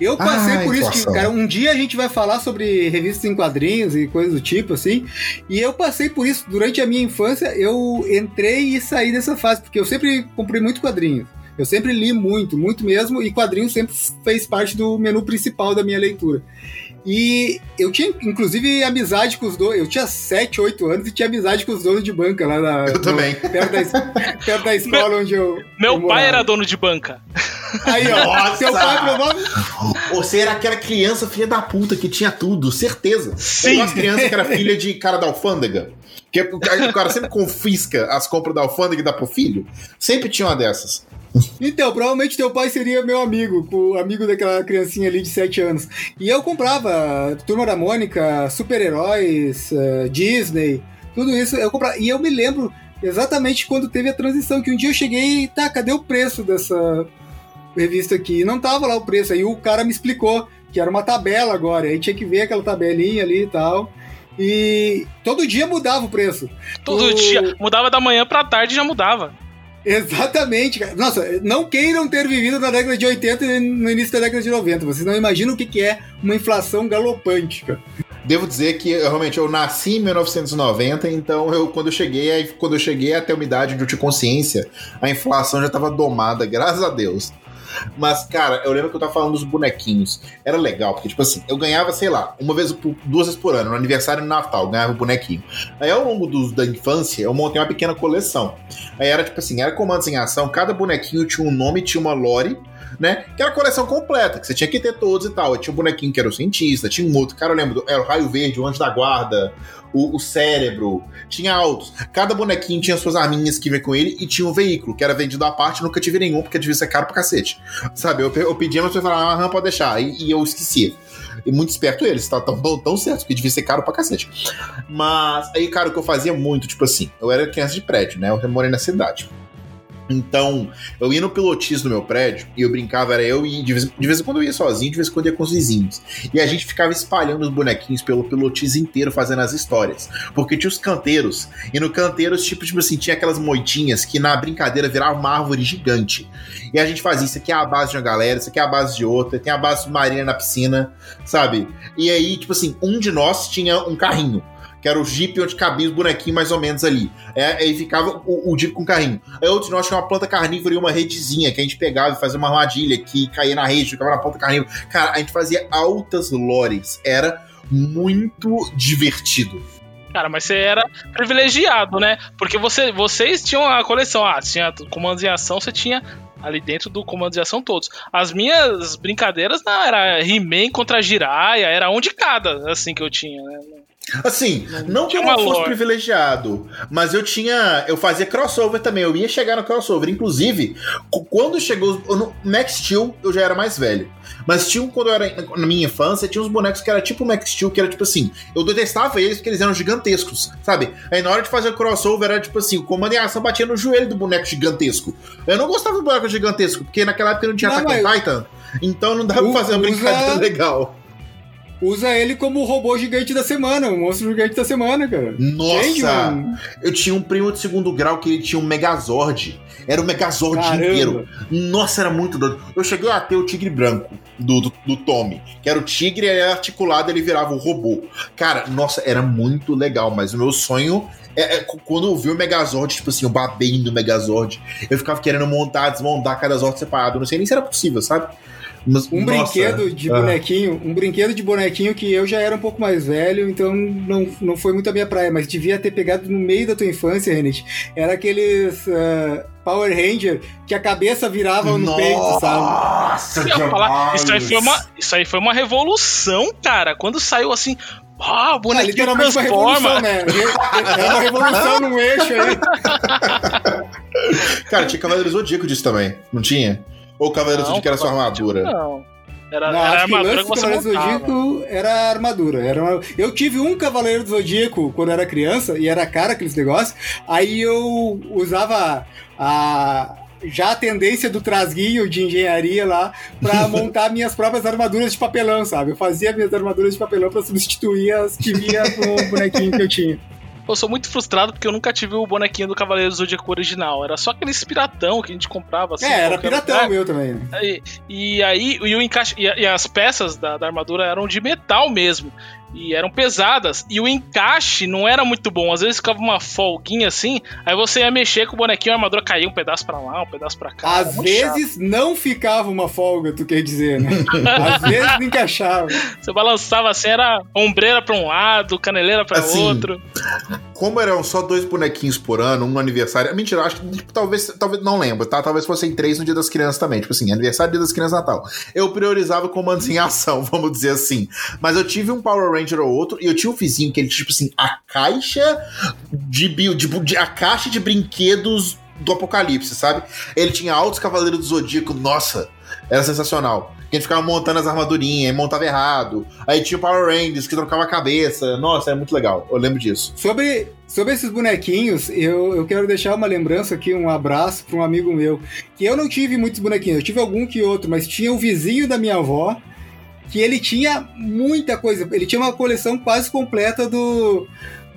Speaker 1: Eu passei Ai, por isso que, cara, um dia a gente vai falar sobre revistas em quadrinhos e coisas do tipo, assim. E eu passei por isso durante a minha infância. Eu entrei e saí dessa fase, porque eu sempre comprei muito quadrinhos. Eu sempre li muito, muito mesmo, e quadrinhos sempre fez parte do menu principal da minha leitura. E eu tinha, inclusive, amizade com os dois. Eu tinha 7, 8 anos e tinha amizade com os donos de banca lá na.
Speaker 2: Eu no, também.
Speaker 1: Perto da, perto da escola meu, onde eu.
Speaker 3: Meu eu pai era dono de banca.
Speaker 1: Aí, ó. Nossa. Seu pai provavelmente.
Speaker 2: Você era aquela criança filha da puta que tinha tudo, certeza.
Speaker 3: Sim.
Speaker 2: Uma criança que era filha de cara da alfândega. Que o cara sempre confisca as compras da alfândega e dá pro filho. Sempre tinha uma dessas.
Speaker 1: Então, provavelmente teu pai seria meu amigo, o amigo daquela criancinha ali de 7 anos. E eu comprava Turma da Mônica, super-heróis, uh, Disney, tudo isso eu comprava. E eu me lembro exatamente quando teve a transição, que um dia eu cheguei e tá, cadê o preço dessa revista aqui? E não tava lá o preço. Aí o cara me explicou que era uma tabela agora. Aí tinha que ver aquela tabelinha ali e tal. E todo dia mudava o preço.
Speaker 3: Todo
Speaker 1: o...
Speaker 3: dia. Mudava da manhã pra tarde já mudava.
Speaker 1: Exatamente, cara. Nossa, não queiram ter vivido na década de 80 e no início da década de 90. Vocês não imaginam o que, que é uma inflação galopante, cara.
Speaker 2: Devo dizer que realmente eu nasci em 1990, então eu quando eu cheguei, quando eu cheguei até uma idade onde eu consciência, a inflação já estava domada, graças a Deus. Mas, cara, eu lembro que eu tava falando dos bonequinhos. Era legal, porque, tipo assim, eu ganhava, sei lá, uma vez, duas vezes por ano, no aniversário e no Natal, ganhava o bonequinho. Aí, ao longo do, da infância, eu montei uma pequena coleção. Aí era, tipo assim, era comandos em ação, cada bonequinho tinha um nome, tinha uma lore, né? Que era a coleção completa, que você tinha que ter todos e tal. Tinha um bonequinho que era o cientista, tinha um outro, cara, eu lembro, era o Raio Verde, o Anjo da Guarda, o, o, cérebro, tinha autos. Cada bonequinho tinha suas arminhas que vinha com ele e tinha um veículo, que era vendido à parte, nunca tive nenhum, porque devia ser caro pra cacete. Sabe, eu, eu pedia, mas você falava, ah, pode deixar, e, e eu esquecia. E muito esperto eles, tá tão, tão, tão certo, porque devia ser caro pra cacete. Mas aí, cara, o que eu fazia muito, tipo assim, eu era criança de prédio, né? Eu morei na cidade. Então, eu ia no pilotis no meu prédio e eu brincava, era eu e de vez, de vez em quando eu ia sozinho, de vez em quando eu ia com os vizinhos. E a gente ficava espalhando os bonequinhos pelo pilotis inteiro fazendo as histórias. Porque tinha os canteiros, e no canteiros, tipo, tipo assim, tinha aquelas moitinhas que na brincadeira viravam uma árvore gigante. E a gente fazia isso aqui é a base de uma galera, isso aqui é a base de outra, tem a base submarina na piscina, sabe? E aí, tipo assim, um de nós tinha um carrinho que era o Jeep onde cabia os bonequinhos mais ou menos ali. É, aí ficava o, o Jeep com carrinho. Aí outro de nós tinha uma planta carnívora e uma redezinha que a gente pegava e fazia uma armadilha que caía na rede, ficava na planta carnívora. Cara, a gente fazia altas lores. Era muito divertido.
Speaker 3: Cara, mas você era privilegiado, né? Porque você, vocês tinham a coleção. Ah, tinha comandos em ação, você tinha ali dentro do comando de ação todos. As minhas brincadeiras não era He-Man contra Jiraiya, era um de cada, assim que eu tinha, né?
Speaker 2: Assim, não que eu não fosse privilegiado, mas eu tinha. Eu fazia crossover também, eu ia chegar no crossover. Inclusive, quando chegou no Max Steel, eu já era mais velho. Mas tinha, quando eu era na minha infância, tinha uns bonecos que era tipo o Max Steel, que era tipo assim, eu detestava eles porque eles eram gigantescos, sabe? Aí na hora de fazer o crossover era tipo assim, o comando em ação batia no joelho do boneco gigantesco. Eu não gostava do boneco gigantesco, porque naquela época não tinha não, Attack on Titan, então não dava pra fazer uma brincadeira *laughs* legal.
Speaker 1: Usa ele como o robô gigante da semana, o monstro gigante da semana, cara.
Speaker 2: Nossa! Eu tinha um primo de segundo grau que ele tinha um Megazord. Era o Megazord Caramba. inteiro. Nossa, era muito doido. Eu cheguei a ter o tigre branco do, do, do Tommy, que era o tigre, ele articulado, ele virava o robô. Cara, nossa, era muito legal, mas o meu sonho é, é, quando eu vi o Megazord, tipo assim, eu babei no Megazord, eu ficava querendo montar, desmontar cada Zord separado. Não sei nem se era possível, sabe?
Speaker 1: Mas, um nossa, brinquedo de ah. bonequinho, um brinquedo de bonequinho que eu já era um pouco mais velho, então não, não foi muito a minha praia, mas devia ter pegado no meio da tua infância, Renate. Era aqueles uh, Power Ranger que a cabeça virava no nossa, peito, sabe?
Speaker 3: Nossa, isso aí, foi uma, isso aí foi uma revolução, cara. Quando saiu assim, ah, o bonequinho ah, literalmente transforma. Uma revolução,
Speaker 1: né? É uma revolução no eixo aí. *laughs*
Speaker 2: Cara, tinha Cavaleiro Zodíaco disso também, não tinha? Ou o Cavaleiro não, Zodíaco era sua armadura?
Speaker 3: Não. Era, não, era a armadura que, você Cavaleiro Zodíaco
Speaker 1: era armadura. Era uma... Eu tive um Cavaleiro do Zodíaco quando era criança, e era cara aqueles negócios. Aí eu usava a já a tendência do trasguinho de engenharia lá para *laughs* montar minhas próprias armaduras de papelão, sabe? Eu fazia minhas armaduras de papelão para substituir as que vinha no bonequinho que eu tinha.
Speaker 3: Eu sou muito frustrado porque eu nunca tive o bonequinho do Cavaleiro do Zodíaco original. Era só aquele piratão que a gente comprava assim.
Speaker 1: É, era piratão lugar. meu também.
Speaker 3: E, e aí, e o encaixe. E, e as peças da, da, armadura eram de metal mesmo e eram pesadas. E o encaixe não era muito bom. Às vezes ficava uma folguinha assim, aí você ia mexer com o bonequinho, a armadura caía um pedaço pra lá, um pedaço pra cá.
Speaker 1: Às vezes chato. não ficava uma folga, tu quer dizer, né? *laughs* Às vezes não encaixava.
Speaker 3: Você balançava assim, era ombreira pra um lado, caneleira pra assim, outro.
Speaker 2: Como eram só dois bonequinhos por ano, um aniversário. Mentira, acho que tipo, talvez, talvez, não lembro, tá? Talvez fossem três no dia das crianças também. Tipo assim, aniversário, dia das crianças, Natal. Eu priorizava comandos em ação, *laughs* vamos dizer assim. Mas eu tive um Power Ranger ou outro, e eu tinha um vizinho que ele, tipo assim, a caixa de, de, de a caixa de brinquedos do apocalipse, sabe? Ele tinha altos cavaleiros do Zodíaco, nossa, era sensacional. Que a gente ficava montando as armadurinhas, e montava errado. Aí tinha o Power Rangers que trocava a cabeça. Nossa, era muito legal. Eu lembro disso.
Speaker 1: Sobre, sobre esses bonequinhos, eu, eu quero deixar uma lembrança aqui, um abraço para um amigo meu. Que eu não tive muitos bonequinhos, eu tive algum que outro, mas tinha o vizinho da minha avó que ele tinha muita coisa. Ele tinha uma coleção quase completa do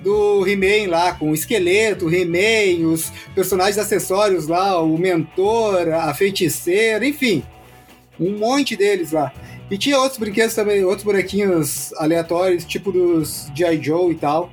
Speaker 1: do He-Man lá, com o esqueleto, He-Man, os personagens acessórios lá, o mentor, a feiticeira, enfim, um monte deles lá. E tinha outros brinquedos também, outros bonequinhos aleatórios, tipo dos G.I. Joe e tal.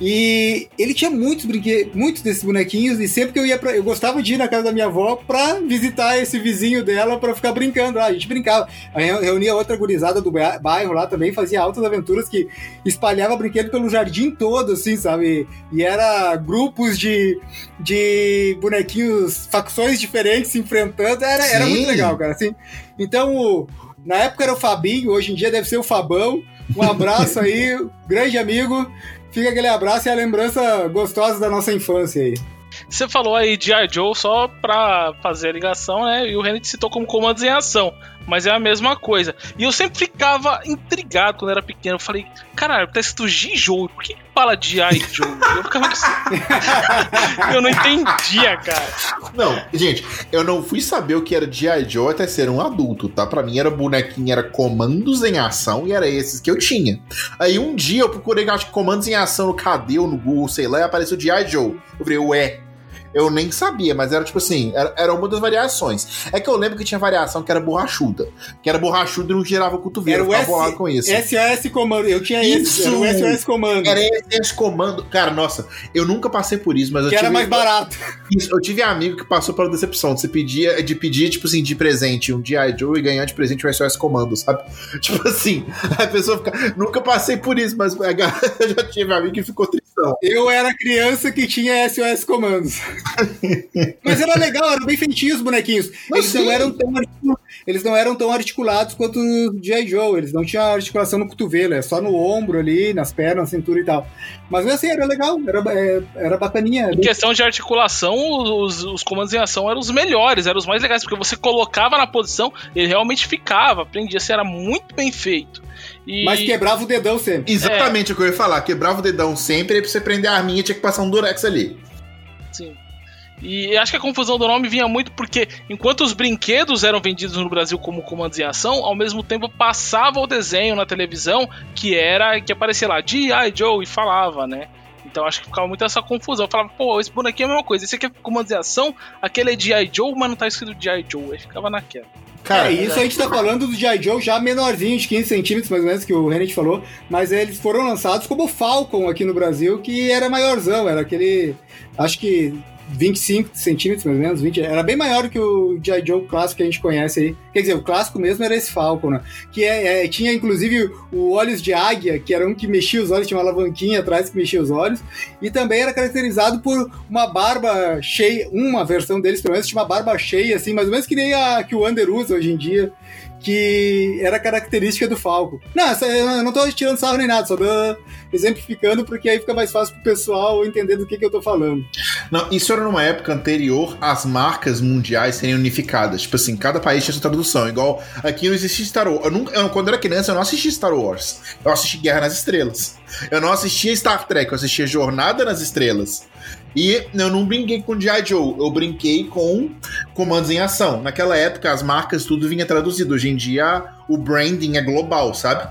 Speaker 1: E ele tinha muitos brinquedos, muitos desses bonequinhos, e sempre que eu ia pra, Eu gostava de ir na casa da minha avó pra visitar esse vizinho dela pra ficar brincando. Ah, a gente brincava. Aí reunia outra gurizada do bairro lá também, fazia altas aventuras que espalhava brinquedo pelo jardim todo, assim, sabe? E era grupos de, de bonequinhos, facções diferentes se enfrentando. Era, era muito legal, cara. Assim. Então, na época era o Fabinho, hoje em dia deve ser o Fabão. Um abraço aí, *laughs* grande amigo. Fica aquele abraço e a lembrança gostosa da nossa infância aí.
Speaker 3: Você falou aí de Joe só pra fazer a ligação, né? E o René citou como comandos em ação mas é a mesma coisa. E eu sempre ficava intrigado quando era pequeno. Eu falei, caralho, tá escrito G-Joe, por que fala de I Joe? Eu ficava assim. *laughs* eu não entendia, cara.
Speaker 2: Não, gente, eu não fui saber o que era G.I. Joe até ser um adulto, tá? Pra mim era bonequinho, era comandos em ação e era esses que eu tinha. Aí um dia eu procurei, acho comandos em ação no Cadê no Google, sei lá, e apareceu G.I. Joe. Eu falei, ué, eu nem sabia, mas era tipo assim, era, era, uma das variações. É que eu lembro que tinha variação que era borrachuda. Que era borrachuda e não girava o cotovelo. Era o S, com isso.
Speaker 1: SOS Comando, eu tinha isso. Esse, era o SOS Comando.
Speaker 2: Era esse Comando. Cara, nossa, eu nunca passei por isso, mas eu
Speaker 1: que
Speaker 2: tive...
Speaker 1: era mais barato.
Speaker 2: Isso, eu tive amigo que passou pela decepção de você pedir, de pedir, tipo assim, de presente um G.I. Joe e ganhar de presente um SOS Comando, sabe? *laughs* Tipo assim, a pessoa fica... Nunca passei por isso, mas *laughs* eu já tive amigo que ficou tristão.
Speaker 1: Eu era criança que tinha SOS Comandos. Mas era legal, eram bem feitinhos os bonequinhos. Eles não, eram tão, eles não eram tão articulados quanto o G.I. Joe. Eles não tinham articulação no cotovelo, é só no ombro ali, nas pernas, na cintura e tal. Mas assim, era legal, era, é, era bacaninha.
Speaker 3: Em questão de articulação, os, os comandos em ação eram os melhores, eram os mais legais, porque você colocava na posição, ele realmente ficava, aprendia, se era muito bem feito.
Speaker 1: E... Mas quebrava o dedão sempre.
Speaker 2: Exatamente é. o que eu ia falar. Quebrava o dedão sempre, aí pra você prender a arminha tinha que passar um durex ali.
Speaker 3: Sim. E acho que a confusão do nome vinha muito porque, enquanto os brinquedos eram vendidos no Brasil como comandos em ação, ao mesmo tempo passava o desenho na televisão que era que aparecia lá, G.I. Joe, e falava, né? Então acho que ficava muito essa confusão. Eu falava, pô, esse bonequinho é a mesma coisa. Esse aqui é comandos em ação, aquele é G.I. Joe, mas não tá escrito G.I. Joe. Aí ficava naquela.
Speaker 1: Cara, é, isso a gente tá falando do G.I. Joe já menorzinho, de 15 centímetros, mais ou menos, que o Renet falou. Mas eles foram lançados como Falcon aqui no Brasil, que era maiorzão, era aquele. Acho que 25 centímetros, mais ou menos, 20, era bem maior que o G.I. Joe clássico que a gente conhece aí. Quer dizer, o clássico mesmo era esse Falcon, né? Que é, é, tinha inclusive o olhos de águia, que era um que mexia os olhos, tinha uma alavanquinha atrás que mexia os olhos, e também era caracterizado por uma barba cheia, uma versão deles pelo menos tinha uma barba cheia, assim, mais ou menos que nem a que o Under usa hoje em dia que era característica do Falco. Não, eu não tô tirando sarro nem nada, só tô exemplificando porque aí fica mais fácil pro pessoal entender do que, que eu tô falando.
Speaker 2: Não, isso era numa época anterior às marcas mundiais serem unificadas. Tipo assim, cada país tinha sua tradução. Igual aqui não existia Star Wars. Eu nunca, eu, quando era criança, eu não assisti Star Wars. Eu assisti Guerra nas Estrelas. Eu não assistia Star Trek, eu assistia Jornada nas Estrelas. E eu não brinquei com G.I. Joe, eu brinquei com comandos em ação. Naquela época, as marcas tudo vinha traduzido. Hoje em dia, o branding é global, sabe?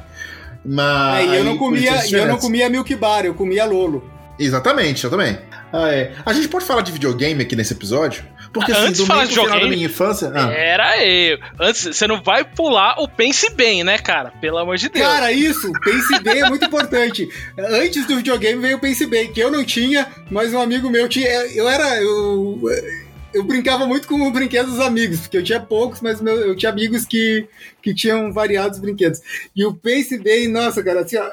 Speaker 1: Mas. É, eu não comia, eu não comia Milk Bar, eu comia Lolo.
Speaker 2: Exatamente, eu também. Ah, é. A gente pode falar de videogame aqui nesse episódio?
Speaker 3: Porque assim, antes de falar de videogame, minha infância. Ah. Era eu. Antes, você não vai pular o Pense Bem, né, cara? Pelo amor de Deus.
Speaker 1: Cara, isso, Pense Bem é muito importante. Antes do videogame veio o Pense Bem, que eu não tinha, mas um amigo meu tinha. Eu era. Eu, eu brincava muito com o brinquedo dos amigos, porque eu tinha poucos, mas meu, eu tinha amigos que, que tinham variados brinquedos. E o Pense Bem, nossa, cara, assim, ó,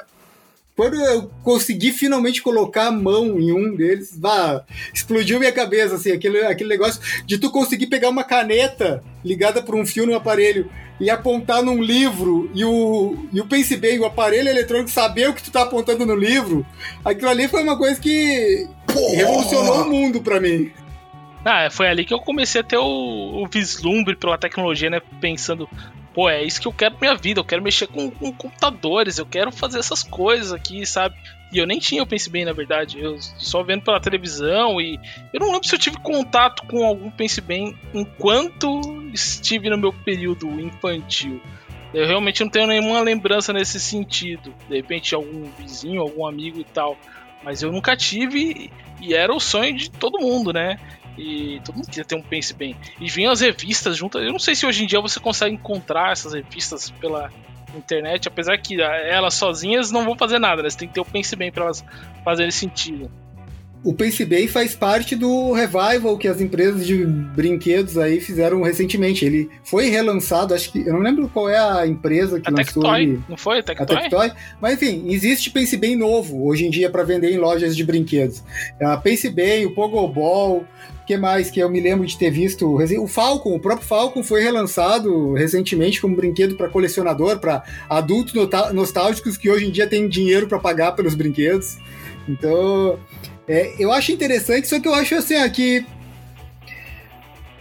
Speaker 1: quando eu consegui finalmente colocar a mão em um deles, bah, explodiu minha cabeça, assim, aquele, aquele negócio de tu conseguir pegar uma caneta ligada por um fio no aparelho e apontar num livro e o, e o Pense Bem, o aparelho eletrônico, saber o que tu tá apontando no livro, aquilo ali foi uma coisa que Porra. revolucionou o mundo para mim.
Speaker 3: Ah, foi ali que eu comecei a ter o, o vislumbre pela tecnologia, né? Pensando, pô, é isso que eu quero pra minha vida, eu quero mexer com, com computadores, eu quero fazer essas coisas aqui, sabe? E eu nem tinha o Pense Bem, na verdade, eu só vendo pela televisão e eu não lembro se eu tive contato com algum Pense Bem enquanto estive no meu período infantil. Eu realmente não tenho nenhuma lembrança nesse sentido. De repente, algum vizinho, algum amigo e tal. Mas eu nunca tive e era o sonho de todo mundo, né? E todo mundo queria ter um Pense Bem. E vinham as revistas juntas. Eu não sei se hoje em dia você consegue encontrar essas revistas pela internet, apesar que elas sozinhas não vão fazer nada, né? Você tem que ter o Pense Bem para elas fazerem sentido
Speaker 1: o Pense Bem faz parte do revival que as empresas de brinquedos aí fizeram recentemente. Ele foi relançado, acho que eu não lembro qual é a empresa que a lançou
Speaker 3: Tectoy,
Speaker 1: ele.
Speaker 3: não foi a Tectoy? a Tectoy?
Speaker 1: Mas enfim, existe Pense Bem novo hoje em dia para vender em lojas de brinquedos. A Pense Bem, o Pogobol, o que mais que eu me lembro de ter visto? O Falcon, o próprio Falcon foi relançado recentemente como brinquedo para colecionador, para adultos nostálgicos que hoje em dia têm dinheiro para pagar pelos brinquedos. Então, é, eu acho interessante, só que eu acho assim, aqui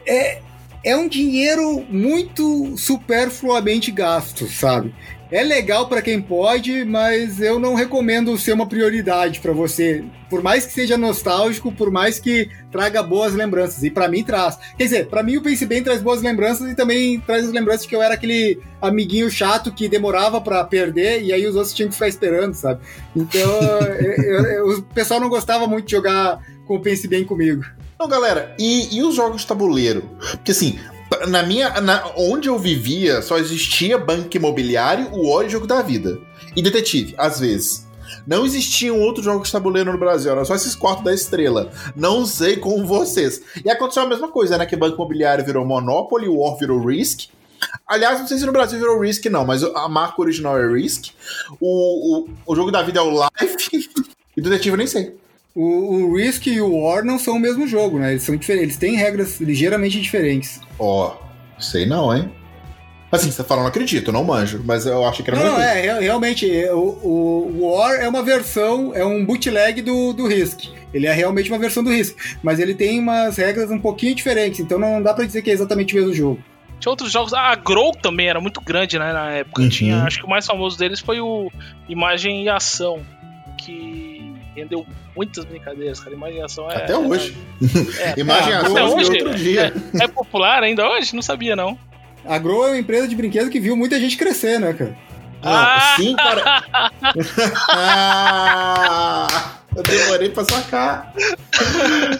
Speaker 1: é, é um dinheiro muito superfluamente gasto, sabe? É legal para quem pode, mas eu não recomendo ser uma prioridade para você. Por mais que seja nostálgico, por mais que traga boas lembranças. E para mim traz. Quer dizer, para mim o Pense Bem traz boas lembranças e também traz as lembranças que eu era aquele amiguinho chato que demorava para perder e aí os outros tinham que ficar esperando, sabe? Então, *laughs* eu, eu, o pessoal não gostava muito de jogar com o Pense Bem comigo.
Speaker 2: Não, galera, e, e os jogos de tabuleiro? Porque assim, na minha. Na, onde eu vivia, só existia banco imobiliário, o War e Jogo da Vida. E detetive, às vezes. Não existiam outros jogos de tabuleiro no Brasil, era só esses quatro da estrela. Não sei com vocês. E aconteceu a mesma coisa, né? Que Banco Imobiliário virou Monopoly, War virou Risk. Aliás, não sei se no Brasil virou Risk, não, mas a marca original é Risk. O, o, o jogo da vida é o Life. *laughs* e detetive eu nem sei.
Speaker 1: O, o, Risk e o War não são o mesmo jogo, né? Eles são diferentes, eles têm regras ligeiramente diferentes.
Speaker 2: Ó, oh, sei não, hein? Assim, você tá falando, acredito, não manjo, mas eu acho que era
Speaker 1: Não, não é, realmente, é, o, o War é uma versão, é um bootleg do, do Risk. Ele é realmente uma versão do Risk, mas ele tem umas regras um pouquinho diferentes, então não dá para dizer que é exatamente o mesmo jogo.
Speaker 3: Tinha outros jogos, a Grow também era muito grande, né, na época. Uhum. Tinha, acho que o mais famoso deles foi o Imagem e Ação, que rendeu muitas brincadeiras, cara. Imaginação é.
Speaker 2: Até hoje.
Speaker 3: É, *laughs*
Speaker 2: Imaginação
Speaker 3: até
Speaker 2: é
Speaker 3: hoje.
Speaker 2: outro dia.
Speaker 3: É, é popular ainda hoje? Não sabia, não.
Speaker 1: A Grow é uma empresa de brinquedo que viu muita gente crescer, né, cara?
Speaker 3: Ah!
Speaker 2: sim, cara. *laughs* *laughs* ah, eu demorei pra sacar.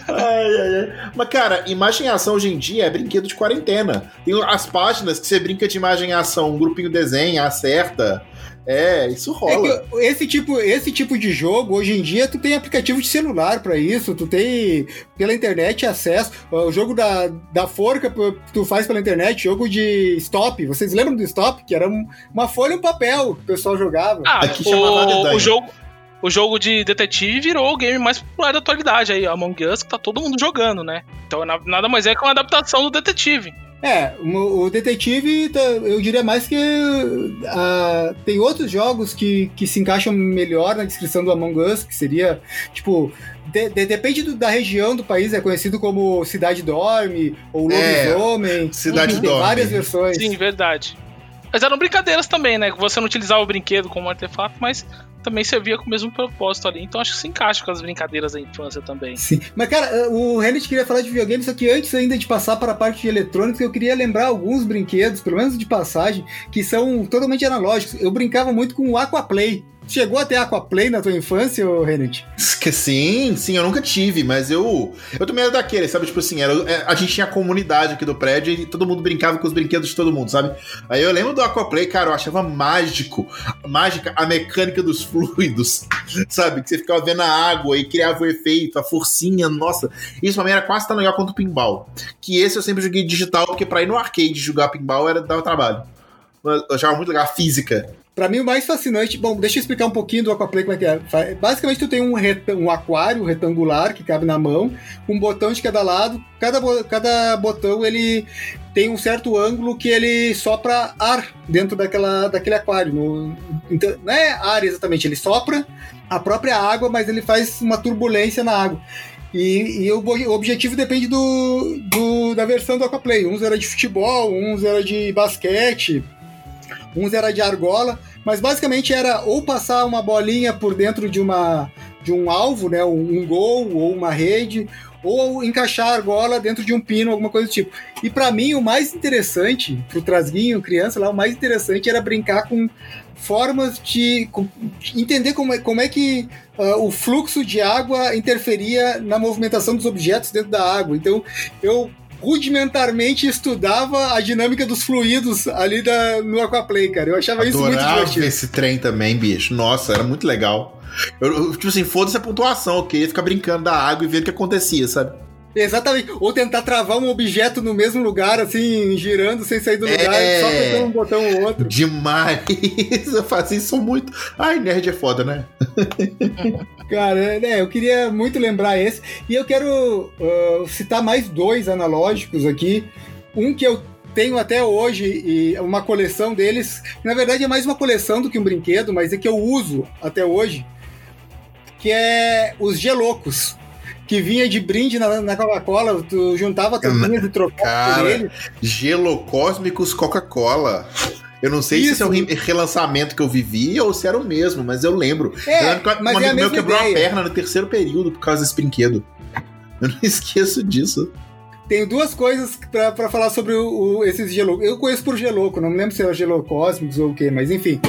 Speaker 2: Ai, ai, ai. Mas, cara, imagem em ação hoje em dia é brinquedo de quarentena. Tem as páginas que você brinca de imagem em ação, um grupinho desenha, acerta. É, isso rola.
Speaker 1: É que esse tipo, esse tipo de jogo, hoje em dia, tu tem aplicativo de celular pra isso, tu tem pela internet acesso. O jogo da, da forca tu faz pela internet, jogo de stop. Vocês lembram do stop? Que era um- uma folha e um papel que o pessoal jogava.
Speaker 3: Ah,
Speaker 2: Aqui chamava
Speaker 3: o,
Speaker 2: dedanha.
Speaker 3: o jogo. O jogo de detetive virou o game mais popular da atualidade aí, Among Us, que tá todo mundo jogando, né? Então na- nada mais é que uma adaptação do detetive.
Speaker 1: É, o, detetive, tá- eu diria mais que ah, tem outros jogos que, que se encaixam melhor na descrição do Among Us, que seria, tipo, de- de- depende do- da região do país, é conhecido como Cidade Dorme, ou
Speaker 2: É,
Speaker 1: Lobisomem,
Speaker 2: Cidade
Speaker 1: enfim, tem
Speaker 2: Dorme.
Speaker 1: várias versões.
Speaker 3: Sim, verdade. Mas eram brincadeiras também, né? Que Você não utilizava o brinquedo como artefato, mas também servia com o mesmo propósito ali. Então acho que se encaixa com as brincadeiras da infância também.
Speaker 1: Sim. Mas, cara, o Renet queria falar de videogame, só que antes ainda de passar para a parte de eletrônicos, eu queria lembrar alguns brinquedos, pelo menos de passagem, que são totalmente analógicos. Eu brincava muito com o Aquaplay. Chegou a ter Aquaplay na tua infância, ô Renet?
Speaker 2: Que sim, sim, eu nunca tive, mas eu. Eu também era daquele, sabe? Tipo assim, era, é, a gente tinha a comunidade aqui do prédio e todo mundo brincava com os brinquedos de todo mundo, sabe? Aí eu lembro do Aquaplay, cara, eu achava mágico, mágica a mecânica dos fluidos, *laughs* sabe? Que você ficava vendo a água e criava o efeito, a forcinha, nossa. Isso pra mim era quase tão legal quanto o pinball. Que esse eu sempre joguei digital, porque pra ir no arcade jogar pinball era dava trabalho. Mas Eu achava muito legal a física.
Speaker 1: Pra mim, o mais fascinante. Bom, deixa eu explicar um pouquinho do Aquaplay como é que é. Basicamente, tu tem um, um aquário retangular que cabe na mão, um botão de cada lado. Cada, cada botão ele tem um certo ângulo que ele sopra ar dentro daquela, daquele aquário. No- então, não é ar exatamente, ele sopra a própria água, mas ele faz uma turbulência na água. E, e o, o objetivo depende do, do- da versão do Aquaplay. Uns era de futebol, uns era de basquete, uns era de argola, mas basicamente era ou passar uma bolinha por dentro de uma de um alvo, né, um, gol ou uma rede, ou encaixar a argola dentro de um pino, alguma coisa do tipo. E pra mim o mais interessante, pro Trasguinho, criança lá, o mais interessante era brincar com formas de, com- de entender como é, como é que ah, o fluxo de água interferia na movimentação dos objetos dentro da água. Então eu rudimentarmente estudava a dinâmica dos fluidos ali da, no Aquaplay, cara. Eu achava isso muito
Speaker 2: Adorava
Speaker 1: divertido.
Speaker 2: esse trem também, bicho. Nossa, era muito legal. Eu, tipo assim, foda-se a pontuação, queria ficar brincando da água e ver o que acontecia, sabe?
Speaker 1: Exatamente. Ou tentar travar um objeto no mesmo lugar, assim, girando sem sair do
Speaker 2: É.
Speaker 1: lugar, só apertando um botão ou outro.
Speaker 2: Demais! *laughs* Eu fazia isso muito. Ai, nerd é foda, né? *laughs*
Speaker 1: Cara, né, eu queria muito lembrar esse. E eu quero ah, citar mais dois analógicos aqui. Um que eu tenho até hoje, e uma coleção deles. Na verdade, é mais uma coleção do que um brinquedo, mas é que eu uso até hoje. Que é os gelocos. Que vinha de brinde na, na Coca-Cola, tu juntava tampinhas e trocava por ele.
Speaker 2: Gelo Cósmicos Coca-Cola. Eu não sei se
Speaker 1: Isso.
Speaker 2: esse é um re- relançamento que eu vivi ou se era o mesmo, mas eu lembro.
Speaker 1: É,
Speaker 2: eu lembro que um
Speaker 1: é a
Speaker 2: amigo meu
Speaker 1: mesma
Speaker 2: quebrou a
Speaker 1: ideia.
Speaker 2: perna no terceiro período por causa desse brinquedo. Eu não *laughs* esqueço disso.
Speaker 1: Tenho duas coisas pra, pra falar sobre o, o- esses geloucos. Eu conheço por geloco, não me lembro se era gelocósmicos ou o quê, mas enfim.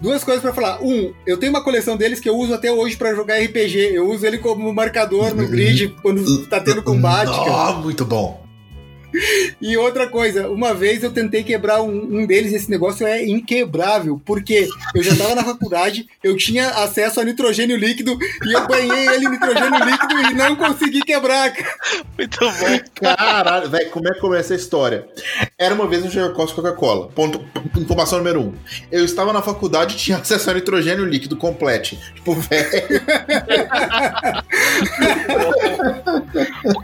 Speaker 1: Duas coisas pra falar. Um, eu tenho uma coleção deles que eu uso até hoje pra jogar RPG. Eu uso ele como marcador no *laughs* grid quando tá tendo combate.
Speaker 2: Ah, muito bom. *laughs*
Speaker 1: E outra coisa, uma vez eu tentei quebrar um, um deles, esse negócio é inquebrável, porque eu já tava na faculdade, eu tinha acesso a nitrogênio líquido e eu banhei ele em nitrogênio líquido e não consegui quebrar. cara.
Speaker 3: Muito bom.
Speaker 2: Caralho, velho, como é que começa a história? Era uma vez um Jerocós Coca-Cola. Ponto, informação número um. Eu estava na faculdade e tinha acesso a nitrogênio líquido completo. Tipo, velho.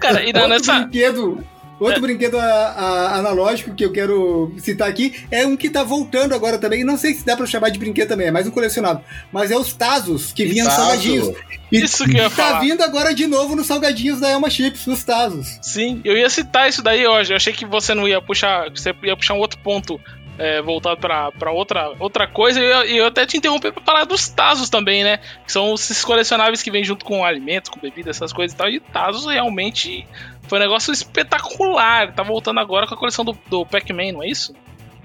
Speaker 3: Cara, e
Speaker 1: Outro
Speaker 3: nessa.
Speaker 1: brinquedo, outro brinquedo a- a- analógico que eu quero citar aqui é um que tá voltando agora também. Não sei se dá pra chamar de brinquedo também, é mais um colecionável. Mas é os Tazos, que vinham nos salgadinhos. E
Speaker 3: Isso que eu ia
Speaker 1: tá
Speaker 3: falar.
Speaker 1: vindo agora de novo nos salgadinhos da Elma Chips, nos Tazos.
Speaker 3: Sim, eu ia citar isso daí hoje. Eu achei que você não ia puxar. Você ia puxar um outro ponto é, voltado para outra, outra coisa. E eu, eu, até te interrompi para falar dos Tazos também, né? Que são esses colecionáveis que vêm junto com alimentos, com bebidas, essas coisas e tal. E Tazos realmente foi um negócio espetacular. Tá voltando agora com a coleção do, do Pac-Man, não é isso?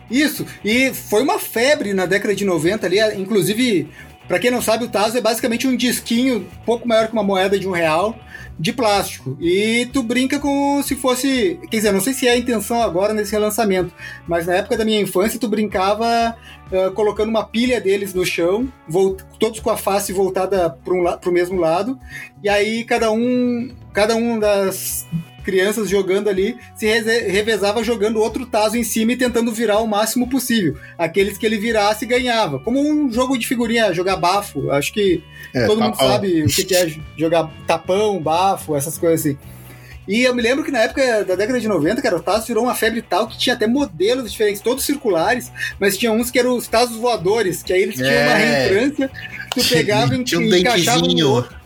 Speaker 1: Isso, e foi uma febre na década de 90 ali, inclusive, para quem não sabe, o Tazo é basicamente um disquinho um pouco maior que uma moeda de um real, de plástico. E tu brinca como se fosse. Quer dizer, não sei se é a intenção agora nesse relançamento, mas na época da minha infância tu brincava uh, colocando uma pilha deles no chão, todos com a face voltada para um o mesmo lado, e aí cada um. Cada um das crianças jogando ali, se revezava jogando outro taso em cima e tentando virar o máximo possível. Aqueles que ele virasse ganhava. Como um jogo de figurinha, jogar bafo. Acho que é, todo mundo sabe o que é jogar tapão, bafo, essas coisas assim. E eu me lembro que na época da década de 90, cara, o Tazos virou uma febre tal que tinha até modelos diferentes, todos circulares, mas tinha uns que eram os Tazos voadores, que aí eles tinham é. uma reentrância, tu pegava e um encaixava no outro